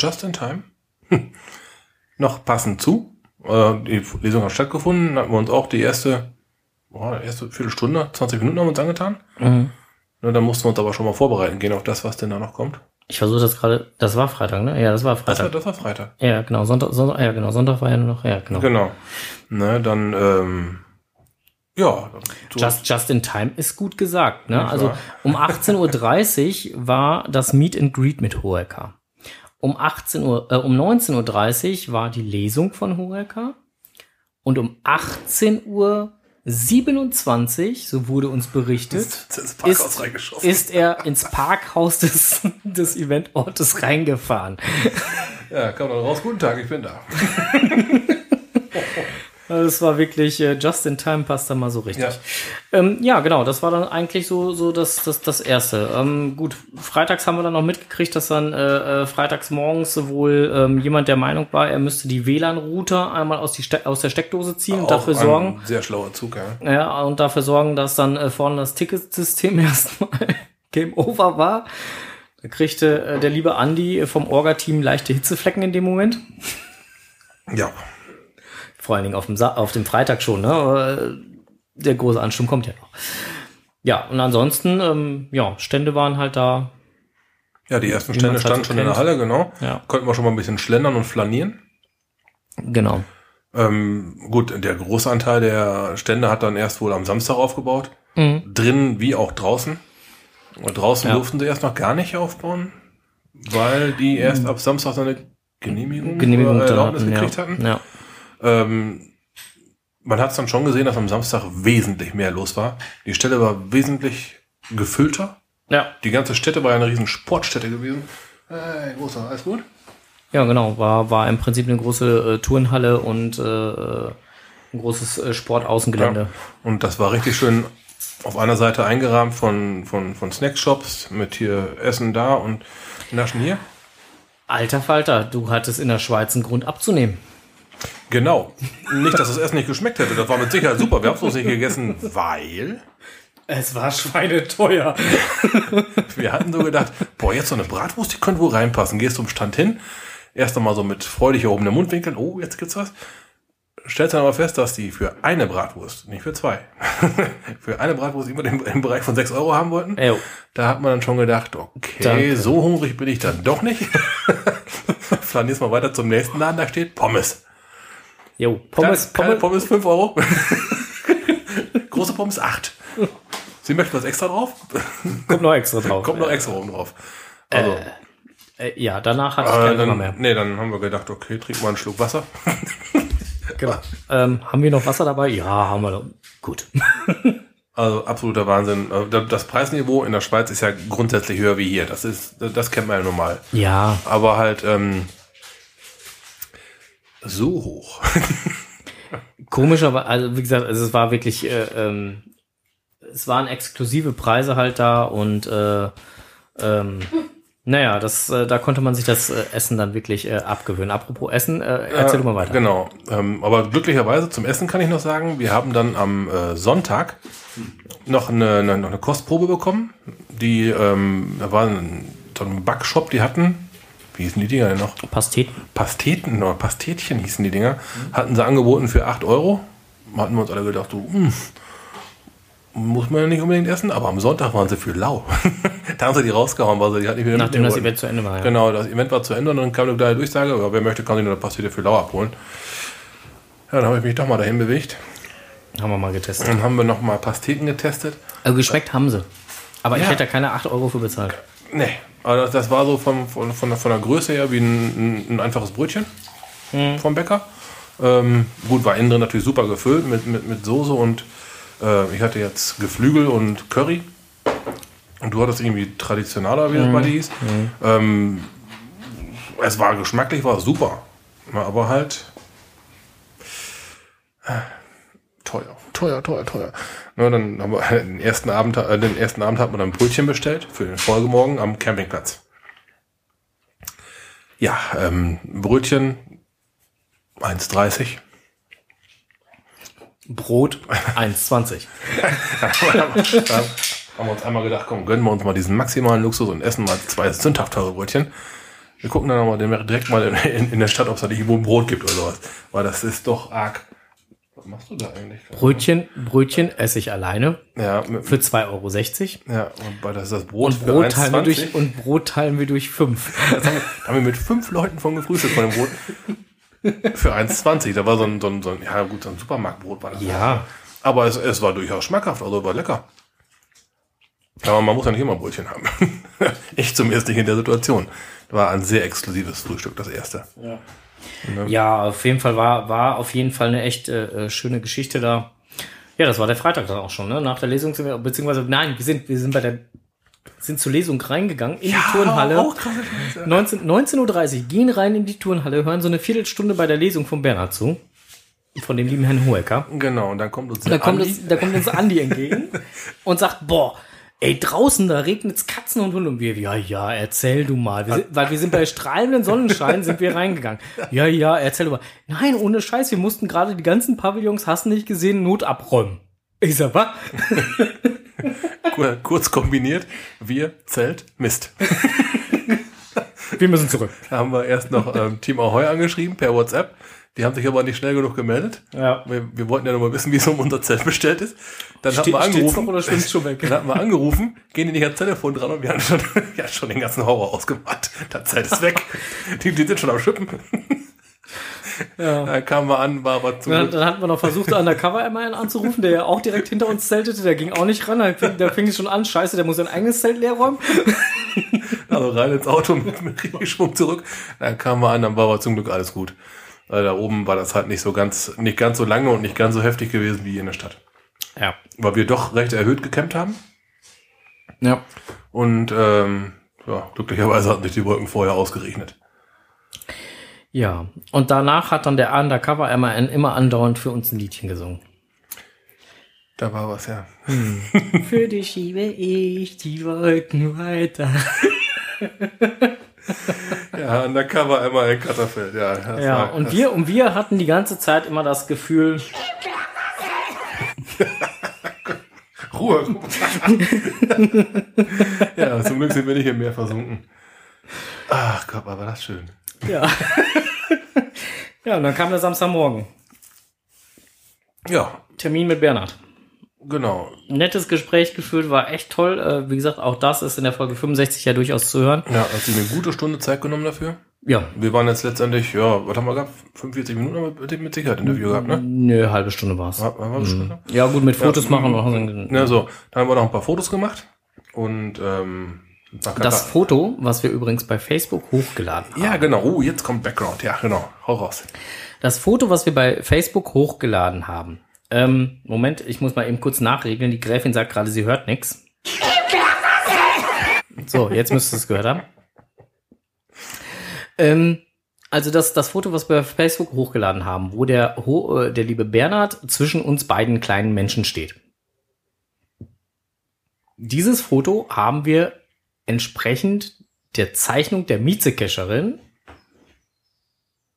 just in time. Noch passend zu. Äh, die Lesung hat stattgefunden, hatten wir uns auch die erste, boah, erste Viertelstunde, 20 Minuten haben wir uns angetan. Mhm. Ne, dann mussten wir uns aber schon mal vorbereiten gehen auf das, was denn da noch kommt. Ich versuche das gerade. Das war Freitag, ne? Ja, das war Das war, Freitag. das war Freitag. ja, genau. Sonntag, Sonntag, ja, genau. Sonntag war ja nur noch. Ja, genau. Genau. Ne, dann ähm, Ja, so Just, just in time ist gut gesagt. Ne? Ja, Also um 18.30 Uhr war das Meet and Greet mit Horeca. Um 18 Uhr, äh, um 19.30 Uhr war die Lesung von Horeca. Und um 18 Uhr 27, so wurde uns berichtet, Ist ins Parkhaus ist, ist er ins Parkhaus des, des Eventortes reingefahren. ja, kam dann raus. Guten Tag, ich bin da. Es war wirklich äh, just in time, passt da mal so richtig. Ja. Ähm, ja, genau, das war dann eigentlich so, so das, das, das Erste. Ähm, gut, freitags haben wir dann noch mitgekriegt, dass dann äh, äh, freitags morgens wohl ähm, jemand der Meinung war, er müsste die WLAN-Router einmal aus, die Ste aus der Steckdose ziehen und dafür ein sorgen, Sehr schlauer Zug, ja. ja, und dafür sorgen, dass dann äh, vorne das Ticketsystem erstmal Game Over war. Da kriegte äh, der liebe Andy vom Orga-Team leichte Hitzeflecken in dem Moment. Ja. Vor allen Dingen auf dem, Sa auf dem Freitag schon, ne? Äh, Der große Ansturm kommt ja noch. Ja, und ansonsten, ähm, ja, Stände waren halt da. Ja, die ersten Stände halt standen so schon in der kennt. Halle, genau. Ja. Konnten wir schon mal ein bisschen schlendern und flanieren. Genau. Ähm, gut, der große Anteil der Stände hat dann erst wohl am Samstag aufgebaut. Mhm. Drinnen wie auch draußen. Und draußen Ja. durften sie erst noch gar nicht aufbauen, weil die erst ab Samstag so eine Genehmigung, Mhm. Genehmigung oder Erlaubnis hatten, gekriegt ja. hatten. Ja. Ähm, man hat es dann schon gesehen, dass am Samstag wesentlich mehr los war. Die Stelle war wesentlich gefüllter. ja. Die ganze Stätte war ja eine riesen Sportstätte gewesen. Hey, großer, alles gut? Ja, genau. War, war im Prinzip eine große äh, Turnhalle und äh, ein großes äh, Sportaußengelände. Und das war richtig schön auf einer Seite eingerahmt von, von, von Snackshops mit hier Essen da und Naschen hier. Alter Falter, du hattest in der Schweiz einen Grund abzunehmen. Genau. Nicht, dass das Essen nicht geschmeckt hätte. Das war mit Sicherheit super. Wir haben es bloß nicht gegessen, weil Es war schweineteuer. wir hatten so gedacht, boah, jetzt so eine Bratwurst, die könnte wohl reinpassen. Gehst zum Stand hin, erst einmal so mit freudig erhobenem Mundwinkeln, oh, jetzt gibt's was. Stellst dann aber fest, dass die für eine Bratwurst, nicht für zwei, für eine Bratwurst immer den, im Bereich von 6 Euro haben wollten. Jo. Da hat man dann schon gedacht, okay, Danke. so hungrig bin ich dann doch nicht. Flanierst mal weiter zum nächsten Laden, da steht Pommes. Jo, Pommes, Pommes, Pommes, Pommes 5 Euro. Große Pommes 8. Sie möchten was extra drauf? kommt noch extra drauf. Kommt noch extra oben drauf. Also, Äh, ja, danach hatte ich äh, keinen Hunger dann, mehr. nee, dann haben wir gedacht, okay, trink mal einen Schluck Wasser. Genau. Ähm, haben wir noch Wasser dabei? Ja, haben wir noch. Gut. Also absoluter Wahnsinn. Äh, da- Das Preisniveau in der Schweiz ist ja grundsätzlich höher wie hier. Das ist, das kennt man ja normal. Ja, Aber halt ähm, so hoch. komischerweise, also wie gesagt, also es war wirklich, äh, ähm, es waren exklusive Preise halt da und äh, ähm, naja, das, äh, da konnte man sich das äh, Essen dann wirklich äh, abgewöhnen. Apropos Essen, äh, erzähl du mal weiter. Genau. Ähm, aber glücklicherweise zum Essen kann ich noch sagen, wir haben dann am äh, Sonntag noch eine, eine, noch eine Kostprobe bekommen. Die, ähm, da war ein, so ein Backshop, die hatten, wie hießen die Dinger denn noch? Pasteten. Pasteten oder Pastetchen hießen die Dinger. Hatten sie angeboten für 8 Euro. Hatten wir uns alle gedacht, so, hm, muss man ja nicht unbedingt essen, aber am Sonntag waren sie für lau. da haben sie die rausgehauen, weil sie die hat nicht wieder Nachdem das. Event zu Ende war. Ja. Genau, das Event war zu Ende und dann kam eine kleine Durchsage, ja, wer möchte, kann sich eine Pastete für lau abholen. Ja, dann habe ich mich doch mal dahin bewegt. Haben wir mal getestet. Dann haben wir noch mal Pasteten getestet. Also geschmeckt haben sie. Aber ich Ja. hätte da keine 8 Euro für bezahlt. Nee, aber das, war so von, von, von, der, von der Größe her wie ein, ein, ein einfaches Brötchen vom Bäcker. Ähm, gut, war innen drin natürlich super gefüllt mit, mit, mit Soße und äh, ich hatte jetzt Geflügel und Curry. Und du hattest irgendwie traditioneller, wie das bei dir hieß. Ähm, es war geschmacklich, war super. Aber halt äh, teuer, teuer, teuer. Na, dann haben wir den ersten Abend, äh, den ersten Abend hat man dann Brötchen bestellt für den Folgemorgen am Campingplatz. Ja, ähm, Brötchen 1,30. Brot 1,20. Da haben wir uns einmal gedacht, komm, gönnen wir uns mal diesen maximalen Luxus und essen mal zwei sündhaft teure Brötchen. Wir gucken dann noch mal direkt mal in, in, in der Stadt, ob es da nicht irgendwo ein Brot gibt oder sowas. Weil das ist doch arg. Was machst du da eigentlich? Brötchen, Brötchen esse ich alleine Ja, mit, für 2,60 Euro. ja und bei das ist das Brot Und für Brot, teilen wir 1,20. durch, und Brot teilen wir durch 5. Das haben, wir, da haben wir mit fünf Leuten von gefrühstückt von dem Brot. Für 1,20. Da war so ein, so ein, so ein, ja gut, so ein Supermarktbrot war das. Ja. Aber es, es war durchaus schmackhaft, also war lecker. Aber man muss ja nicht immer Brötchen haben. ich zumindest nicht in der Situation. War ein sehr exklusives Frühstück, das erste. Ja. Ja, auf jeden Fall war, war auf jeden Fall eine echt äh, schöne Geschichte da. Ja, das war der Freitag dann auch schon, ne? Nach der Lesung sind wir, beziehungsweise, nein, wir sind, wir sind bei der, sind zur Lesung reingegangen in Ja, die Turnhalle. auch krasse Scheiße. 19 19.30 Uhr, gehen rein in die Turnhalle, hören so eine Viertelstunde bei der Lesung von Bernhard zu. Von dem lieben Herrn Hoeker. Genau, und dann kommt uns Da kommt, uns, da kommt uns Andi entgegen und sagt, boah, ey, draußen, da regnet's Katzen und Hunde. Und wir, ja, ja, erzähl du mal. Wir sind, weil wir sind bei strahlendem Sonnenschein, sind wir reingegangen. Ja, ja, erzähl du mal. Nein, ohne Scheiß, wir mussten gerade die ganzen Pavillons, hast nicht gesehen, Not abräumen. Ich sag, was? Kur- kurz kombiniert, wir, Zelt, Mist. Wir müssen zurück. Da haben wir erst noch ähm, Team Ahoy angeschrieben per WhatsApp. Die haben sich aber nicht schnell genug gemeldet. Ja. Wir, wir wollten ja noch mal wissen, wie es um unser Zelt bestellt ist. Dann Ste haben wir angerufen. oder schwimmt's schon weg? Dann hatten wir angerufen, gehen die nicht ans Telefon dran und wir haben schon, ja, schon den ganzen Horror ausgemacht. Das Zelt ist weg. Die, die sind schon am Schippen. Ja. Da kamen wir an, war aber zum Dann, Glück, dann hatten wir noch versucht, undercover immerhin anzurufen, der ja auch direkt hinter uns zeltete, der ging auch nicht ran, da fing, da fing es schon an, scheiße, der muss sein eigenes Zelt leer räumen. also rein ins Auto mit, mit Schwung zurück. Dann kamen wir an, dann war aber zum Glück alles gut. Weil da oben war das halt nicht so ganz, nicht ganz so lange und nicht ganz so heftig gewesen wie in der Stadt. Ja. Weil wir doch recht erhöht gecampt haben. Ja. Und ähm, ja, glücklicherweise hatten sich die Wolken vorher ausgerechnet. Ja, und danach hat dann der Undercover MAN immer andauernd für uns ein Liedchen gesungen. Da war was, ja. Für dich schiebe ich die Wolken weiter. Ja, undercover einmal in Katterfeld, ja. Ja, war- und wir, und wir hatten die ganze Zeit immer das Gefühl, Ruhe. ja, zum Glück sind wir nicht im Meer versunken. Ach Gott, war das schön. ja. ja, und dann kam der Samstagmorgen. Ja, Termin mit Bernhard. Genau. Nettes Gespräch geführt, war echt toll. Äh, Wie gesagt, auch das ist in der Folge 65 ja durchaus zu hören. Ja, hat sich eine gute Stunde Zeit genommen dafür. Ja, Wir waren jetzt letztendlich, ja, was haben wir gehabt? 45 Minuten haben wir mit, mit Sicherheit Interview gehabt, ne? nö, halbe Stunde war's. War, war schon? Ja, gut, mit Fotos machen. und- Ja, so. Dann haben wir noch ein paar Fotos gemacht. Und ähm, Das Foto, was wir übrigens bei Facebook hochgeladen haben. Ja, genau. Oh, jetzt kommt Background. Ja, genau. Hau raus. Das Foto, was wir bei Facebook hochgeladen haben. Ähm, Moment, ich muss mal eben kurz nachregeln. Die Gräfin sagt gerade, sie hört nichts. So, jetzt müsstest du es gehört haben. Ähm, also das, das Foto, was wir bei Facebook hochgeladen haben, wo der, Ho äh, der liebe Bernhard zwischen uns beiden kleinen Menschen steht. Dieses Foto haben wir entsprechend der Zeichnung der Miezekescherin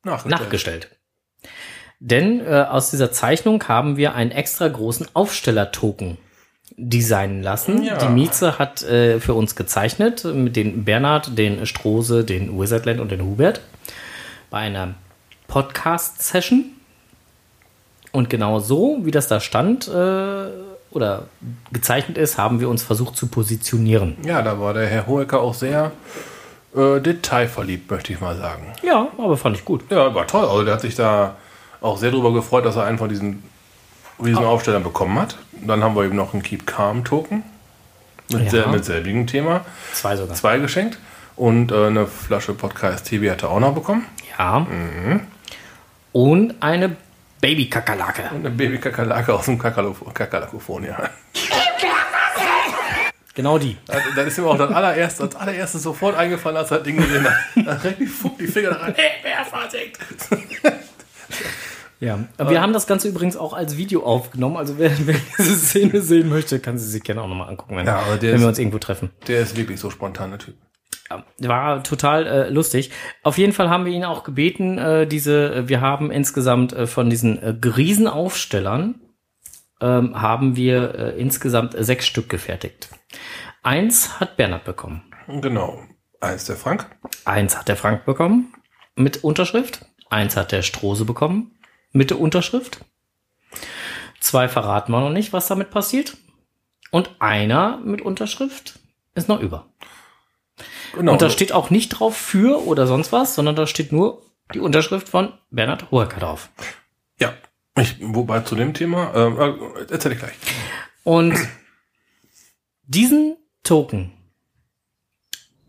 Nachgestellt. nachgestellt. Denn äh, aus dieser Zeichnung haben wir einen extra großen Aufsteller-Token designen lassen. Ja. Die Mieze hat äh, für uns gezeichnet, mit den Bernhard, den Strose, den Wizardland und den Hubert bei einer Podcast-Session. Und genau so, wie das da stand äh, oder gezeichnet ist, haben wir uns versucht zu positionieren. Ja, da war der Herr Hohecker auch sehr äh, detailverliebt, möchte ich mal sagen. Ja, aber fand ich gut. Ja, war toll. Also der hat sich da auch sehr drüber gefreut, dass er einen von diesen riesen Aufstellern bekommen hat. Dann haben wir ihm noch einen Keep Calm Token mit, Ja. sel mit selbigem Thema. Zwei sogar. Zwei geschenkt. Und äh, eine Flasche Podcast TV hat er auch noch bekommen. Ja. Und eine Baby-Kakerlake. Und eine Baby-Kakerlake aus dem Kakalakofon, ja. Genau die. Also, dann ist ihm auch das allererste, als allererstes sofort eingefallen, als er das Ding gesehen hat. Da rennt die, Fu- die Finger da rein. Hey, wer versinkt? Ja, aber wir haben das Ganze übrigens auch als Video aufgenommen. Also wer, wer diese Szene sehen möchte, kann sie sich gerne auch nochmal angucken, wenn, Ja, wenn ist- wir uns irgendwo treffen. Der ist wirklich so spontan, der Typ. War total äh, lustig. Auf jeden Fall haben wir ihn auch gebeten, äh, diese, äh, wir haben insgesamt äh, von diesen äh, Riesenaufstellern ähm, haben wir äh, insgesamt äh, sechs Stück gefertigt. Eins hat Bernhard bekommen. Genau. Eins der Frank. Eins hat der Frank bekommen mit Unterschrift. Eins hat der Strose bekommen mit der Unterschrift. Zwei verraten wir noch nicht, was damit passiert. Und einer mit Unterschrift ist noch über. Genau. Und da steht auch nicht drauf für oder sonst was, sondern da steht nur die Unterschrift von Bernhard Hohecker drauf. Ja. Ich, wobei zu dem Thema, ähm, äh, erzähl ich gleich. Und diesen Token,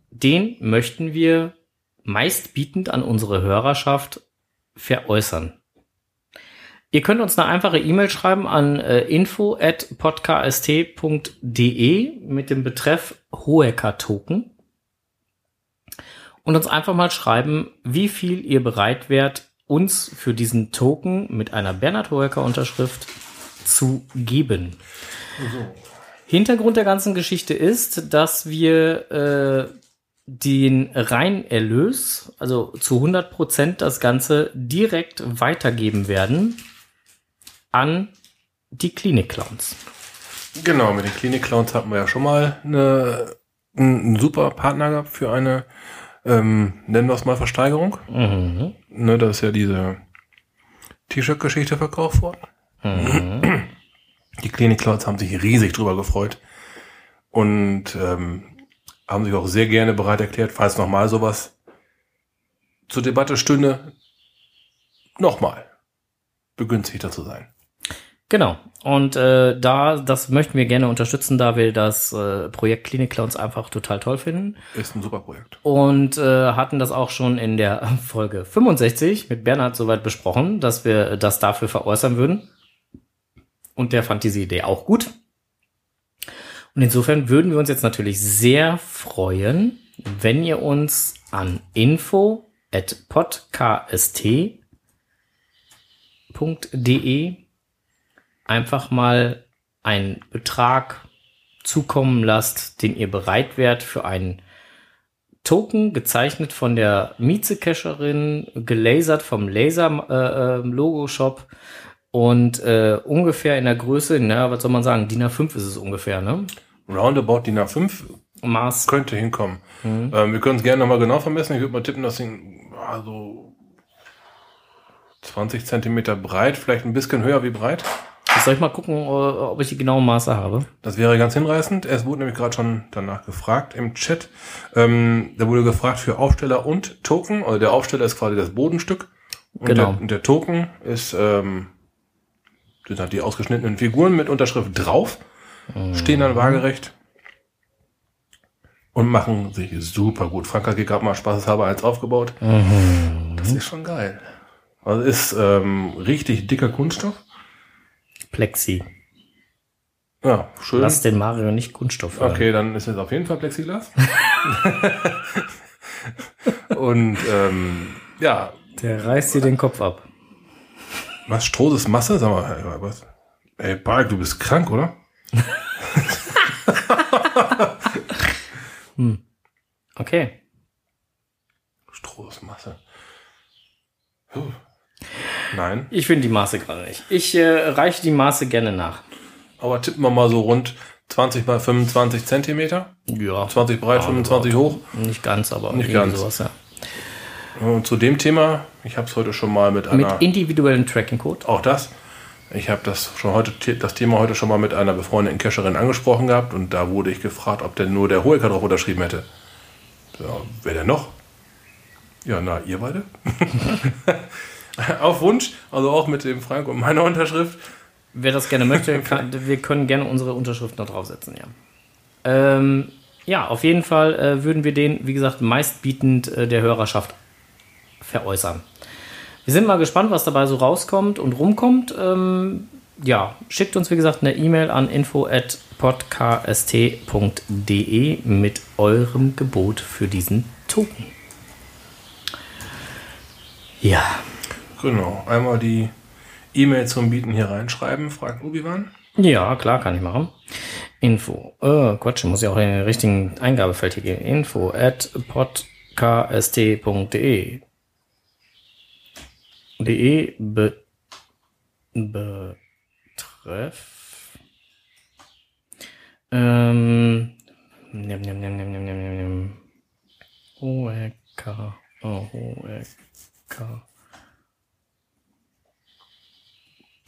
den möchten wir meistbietend an unsere Hörerschaft veräußern. Ihr könnt uns eine einfache E-Mail schreiben an äh, info at podcast.de mit dem Betreff Hoeker-Token und uns einfach mal schreiben, wie viel ihr bereit wärt, uns für diesen Token mit einer Bernhard Hoeker-Unterschrift zu geben. Hintergrund der ganzen Geschichte ist, dass wir äh, den Reinerlös, also zu 100 Prozent das Ganze direkt weitergeben werden an die Klinik-Clowns. Genau, mit den Klinik-Clowns hatten wir ja schon mal eine, einen super Partner gehabt für eine, ähm, nennen wir es mal Versteigerung. Mhm. Ne, da ist ja diese T-Shirt-Geschichte verkauft worden. Mhm. Die Klinik-Clowns haben sich riesig drüber gefreut und ähm, haben sich auch sehr gerne bereit erklärt, falls nochmal sowas zur Debatte stünde, nochmal begünstigter zu sein. Genau. Und äh, da, das möchten wir gerne unterstützen, da wir das äh, Projekt Klinik Clowns einfach total toll finden. Ist ein super Projekt. Und äh, hatten das auch schon in der Folge 65 mit Bernhard soweit besprochen, dass wir das dafür veräußern würden. Und der fand diese Idee auch gut. Und insofern würden wir uns jetzt natürlich sehr freuen, wenn ihr uns an info at podcast.de einfach mal einen Betrag zukommen lasst, den ihr bereit wärt für einen Token, gezeichnet von der Mieze-Cacherin, gelasert vom Laser-Logo-Shop und äh, ungefähr in der Größe, na, was soll man sagen, DIN A5 ist es ungefähr, ne? Roundabout DIN A5 Maß. könnte hinkommen. Mhm. Ähm, wir können es gerne nochmal genau vermessen. Ich würde mal tippen, das Ding war so 20 Zentimeter breit, vielleicht ein bisschen höher wie breit. Soll ich mal gucken, äh, ob ich die genauen Maße habe? Das wäre ganz hinreißend. Es wurde nämlich gerade schon danach gefragt im Chat. Ähm, da wurde gefragt für Aufsteller und Token. Also der Aufsteller ist quasi das Bodenstück. Und Genau. Der, und der Token ist ähm, sind halt die ausgeschnittenen Figuren mit Unterschrift drauf, stehen dann waagerecht und machen sich super gut. Frank hat gerade mal spaßeshalber eins aufgebaut. Das ist schon geil. Also ist ähm, richtig dicker Kunststoff. Plexi. Ja, schön. Lass den Mario nicht Kunststoff hören. Okay, dann ist es auf jeden Fall Plexiglas. Und ähm, ja, Der reißt dir den Kopf ab. was Stroh ist Masse? Sag mal, ey, was? Ey, Park, du bist krank, oder? Okay. Stroh ist Masse. Puh. Nein, Ich finde die Maße gerade nicht. Ich äh, reiche die Maße gerne nach. aber tippen wir mal so rund 20 mal 25 Zentimeter. Ja. 20 breit, Ja, 25 hoch. Nicht ganz, aber Nicht ganz. sowas, ja. Und zu dem Thema, ich habe es heute schon mal mit Mit einer... individuellem Tracking-Code. Auch das. Ich habe das schon heute das Thema heute schon mal mit einer befreundeten Cacherin angesprochen gehabt und da wurde ich gefragt, ob denn nur der Hoeker drauf unterschrieben hätte. Ja, wer denn noch? Ja, na, ihr beide? Auf Wunsch, also auch mit dem Frank und meiner Unterschrift. Wer das gerne möchte, kann, wir können gerne unsere Unterschrift noch draufsetzen, ja. Ähm, ja, auf jeden Fall äh, würden wir den, wie gesagt, meistbietend äh, der Hörerschaft veräußern. Wir sind mal gespannt, was dabei so rauskommt und rumkommt. Ähm, ja, schickt uns, wie gesagt, eine E-Mail an info.podcast.de mit eurem Gebot für diesen Token. Ja, Genau, einmal die E-Mail zum Bieten hier reinschreiben, fragt Ubiwan. Ja, klar, kann ich machen. Info. Äh, Quatsch, muss ja auch in den richtigen Eingabefeld hier gehen. Info at podcast.de de be, betreff ähm nimm, nimm, nimm, nimm, nimm, nimm, nimm, oh,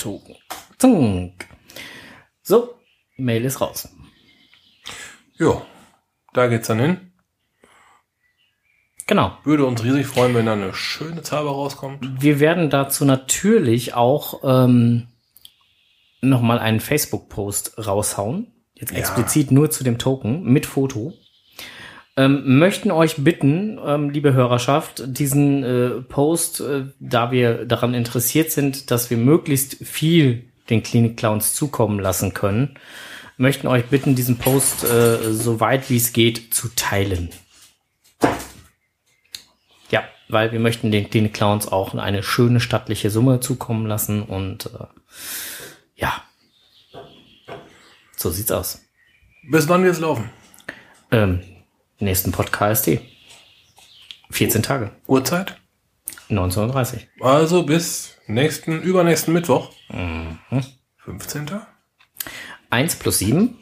Token. Zunk. So, Mail ist raus. Ja, da geht's dann hin. Genau. Würde uns riesig freuen, wenn da eine schöne Zahl rauskommt. Wir werden dazu natürlich auch ähm, nochmal einen Facebook-Post raushauen. Jetzt Ja. explizit nur zu dem Token mit Foto. Ähm, möchten euch bitten, ähm, liebe Hörerschaft, diesen äh, Post, äh, da wir daran interessiert sind, dass wir möglichst viel den Klinik Clowns zukommen lassen können, möchten euch bitten, diesen Post äh, so weit wie es geht zu teilen. Ja, weil wir möchten den Klinik Clowns auch eine schöne stattliche Summe zukommen lassen und äh, ja, so sieht's aus. Bis wann wir es laufen? Ähm, nächsten Podcast 14 Tage, Uhrzeit? 19.30 Also bis nächsten, übernächsten Mittwoch. Mhm. 15. 1 plus 7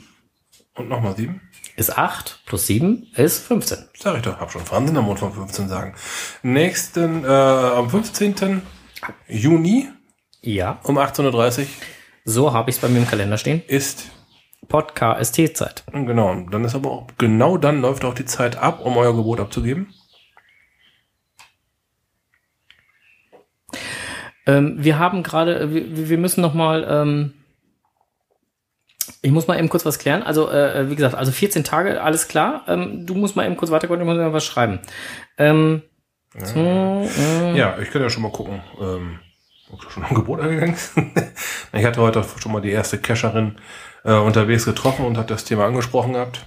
Und nochmal 7. ist 8, plus 7 ist 15. Sag ich doch, hab schon Wahnsinn am Mund von 15 sagen. Nächsten, äh, am 15. Juni Ja, um 18.30 Uhr so habe ich es bei mir im Kalender stehen. ist, Podcast ST-Zeit. genau, und dann ist aber auch, genau dann läuft auch die Zeit ab, um euer Gebot abzugeben. Ähm, wir haben gerade, äh, wir, wir müssen noch mal, ähm, ich muss mal eben kurz was klären. Also, äh, wie gesagt, also 14 Tage, alles klar. Ähm, du musst mal eben kurz weiterkommen, ich muss mal was schreiben. Ähm, so, äh, Ja, ich kann ja schon mal gucken, ähm, ob du schon ein Gebot angegangen ist. ich hatte heute schon mal die erste Cacherin äh, unterwegs getroffen und hat das Thema angesprochen gehabt.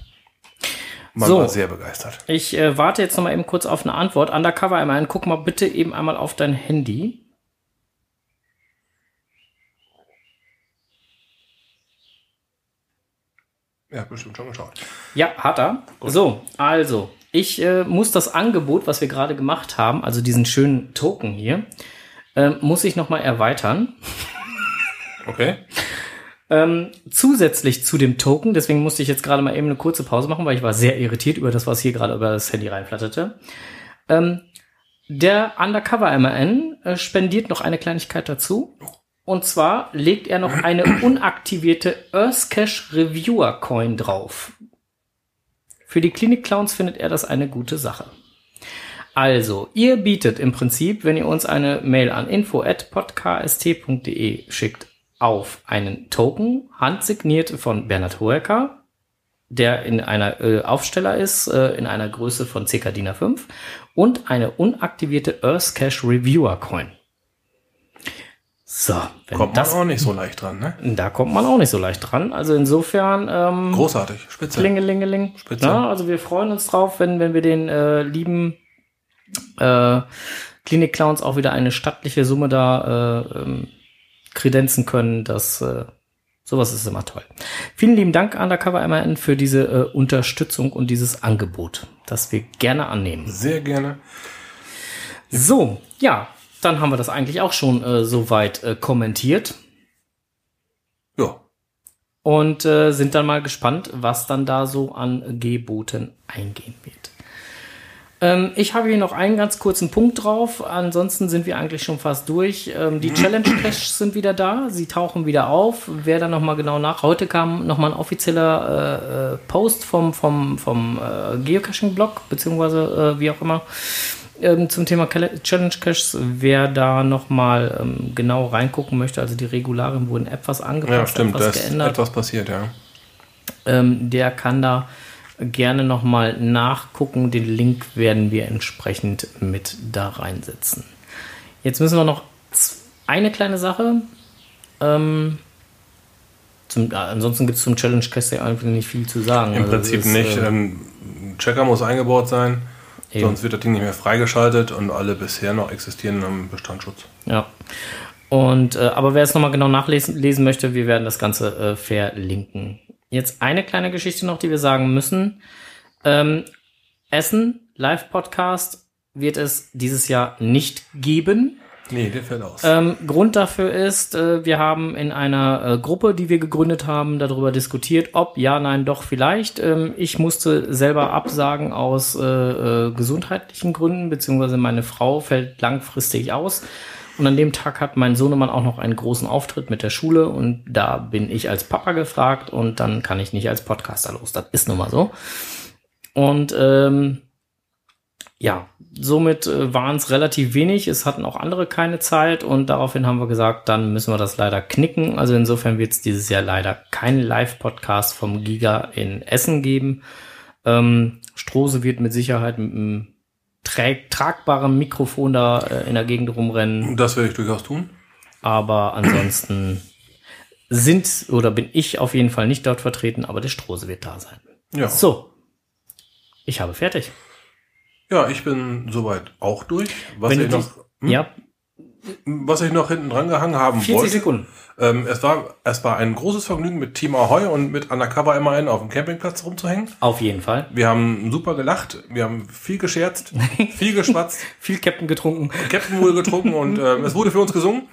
Man So. war sehr begeistert. Ich äh, warte jetzt noch mal eben kurz auf eine Antwort. Undercover einmal, guck mal bitte eben einmal auf dein Handy. Ja, bestimmt schon geschaut. Ja, hat er. So, also, ich äh, muss das Angebot, was wir gerade gemacht haben, also diesen schönen Token hier, ähm, muss ich noch mal erweitern. Okay. Ähm, zusätzlich zu dem Token, deswegen musste ich jetzt gerade mal eben eine kurze Pause machen, weil ich war sehr irritiert über das, was hier gerade über das Handy reinflatterte. Ähm, der Undercover MAN äh, spendiert noch eine Kleinigkeit dazu. Und zwar legt er noch eine unaktivierte Earthcash Reviewer Coin drauf. Für die Klinik Clowns findet er das eine gute Sache. Also, ihr bietet im Prinzip, wenn ihr uns eine Mail an info@podkst.de schickt, auf einen Token, handsigniert von Bernhard Hoeker, der in einer äh, Aufsteller ist, äh, in einer Größe von ca. DIN A5 und eine unaktivierte Earth Cash Reviewer Coin. So, wenn Kommt das, man auch nicht so leicht dran, ne? da kommt man auch nicht so leicht dran. Also insofern, ähm, Großartig, spitze. Klingelingeling. Spitze. Ja, also wir freuen uns drauf, wenn, wenn wir den äh, lieben äh, Klinik-Clowns auch wieder eine stattliche Summe da äh, ähm, kredenzen können. Das äh, sowas ist immer toll. Vielen lieben Dank, Undercover MAN, für diese äh, Unterstützung und dieses Angebot, das wir gerne annehmen. Sehr gerne. So, ja, dann haben wir das eigentlich auch schon äh, soweit äh, kommentiert. Ja. und äh, sind dann mal gespannt, was dann da so an Geboten eingehen wird. Ähm, ich habe hier noch einen ganz kurzen Punkt drauf. Ansonsten sind wir eigentlich schon fast durch. Ähm, die Challenge Caches sind wieder da. Sie tauchen wieder auf. Wer da noch mal genau nach. Heute kam noch mal ein offizieller äh, äh, Post vom vom vom äh, Geocaching Blog beziehungsweise äh, wie auch immer ähm, zum Thema Challenge Caches. Wer da noch mal ähm, genau reingucken möchte, also die Regularien wurden etwas angepasst, Ja, stimmt, da etwas ist geändert etwas passiert, ja. ähm, der kann da gerne nochmal nachgucken. Den Link werden wir entsprechend mit da reinsetzen. Jetzt müssen wir noch eine kleine Sache. Ähm, zum, ansonsten gibt es zum Challenge Cast ja eigentlich nicht viel zu sagen. Im Also Prinzip ist, nicht. äh, Ähm, Checker muss eingebaut sein, Eben. sonst wird das Ding nicht mehr freigeschaltet und alle bisher noch existierenden haben Bestandsschutz. Ja. Und äh, aber wer es nochmal genau nachlesen lesen möchte, wir werden das Ganze äh, verlinken. Jetzt eine kleine Geschichte noch, die wir sagen müssen. Ähm, Essen, Live-Podcast, wird es dieses Jahr nicht geben. Nee, der fällt aus. Ähm, Grund dafür ist, äh, wir haben in einer äh, Gruppe, die wir gegründet haben, darüber diskutiert, ob ja, nein, doch vielleicht. Ähm, ich musste selber absagen aus äh, äh, gesundheitlichen Gründen, beziehungsweise meine Frau fällt langfristig aus. Und an dem Tag hat mein Sohnemann auch noch einen großen Auftritt mit der Schule und da bin ich als Papa gefragt und dann kann ich nicht als Podcaster los. Das ist nun mal so. Und ähm, ja, somit äh, waren es relativ wenig. Es hatten auch andere keine Zeit und daraufhin haben wir gesagt, dann müssen wir das leider knicken. Also insofern wird es dieses Jahr leider keinen Live-Podcast vom Giga in Essen geben. Ähm, Strose wird mit Sicherheit mit einem tra tragbaren Mikrofon da äh, in der Gegend rumrennen. Das werde ich durchaus tun. Aber ansonsten sind oder bin ich auf jeden Fall nicht dort vertreten, aber der Strose wird da sein. Ja. So. Ich habe fertig. Ja, ich bin soweit auch durch. Was Wenn ich noch, dich- ja, was ich noch hinten dran gehangen haben 40 wollte. Sekunden. Ähm, es war, es war ein großes Vergnügen mit Team Ahoy und mit Undercover MAN auf dem Campingplatz rumzuhängen. Auf jeden Fall. Wir haben super gelacht, wir haben viel gescherzt, viel geschwatzt, Viel Captain getrunken. Captain wurde getrunken und ähm, es wurde für uns gesungen.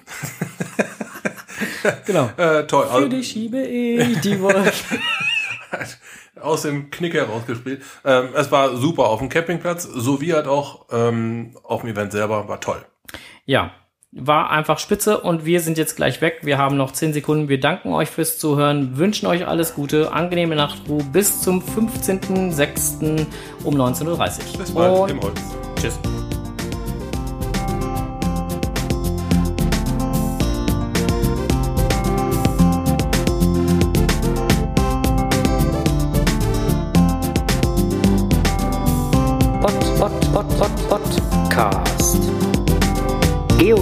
Genau. Äh, toll. Für Also, dich schiebe ich die Wolke. aus dem Knick herausgespielt. Ähm, es war super auf dem Campingplatz, sowie halt auch ähm, auf dem Event selber, war toll. Ja, war einfach spitze und wir sind jetzt gleich weg. Wir haben noch 10 Sekunden. Wir danken euch fürs Zuhören, wünschen euch alles Gute, angenehme Nachtruhe bis zum 15.06. um 19.30 Uhr. Bis bald Und im Holz. tschüss.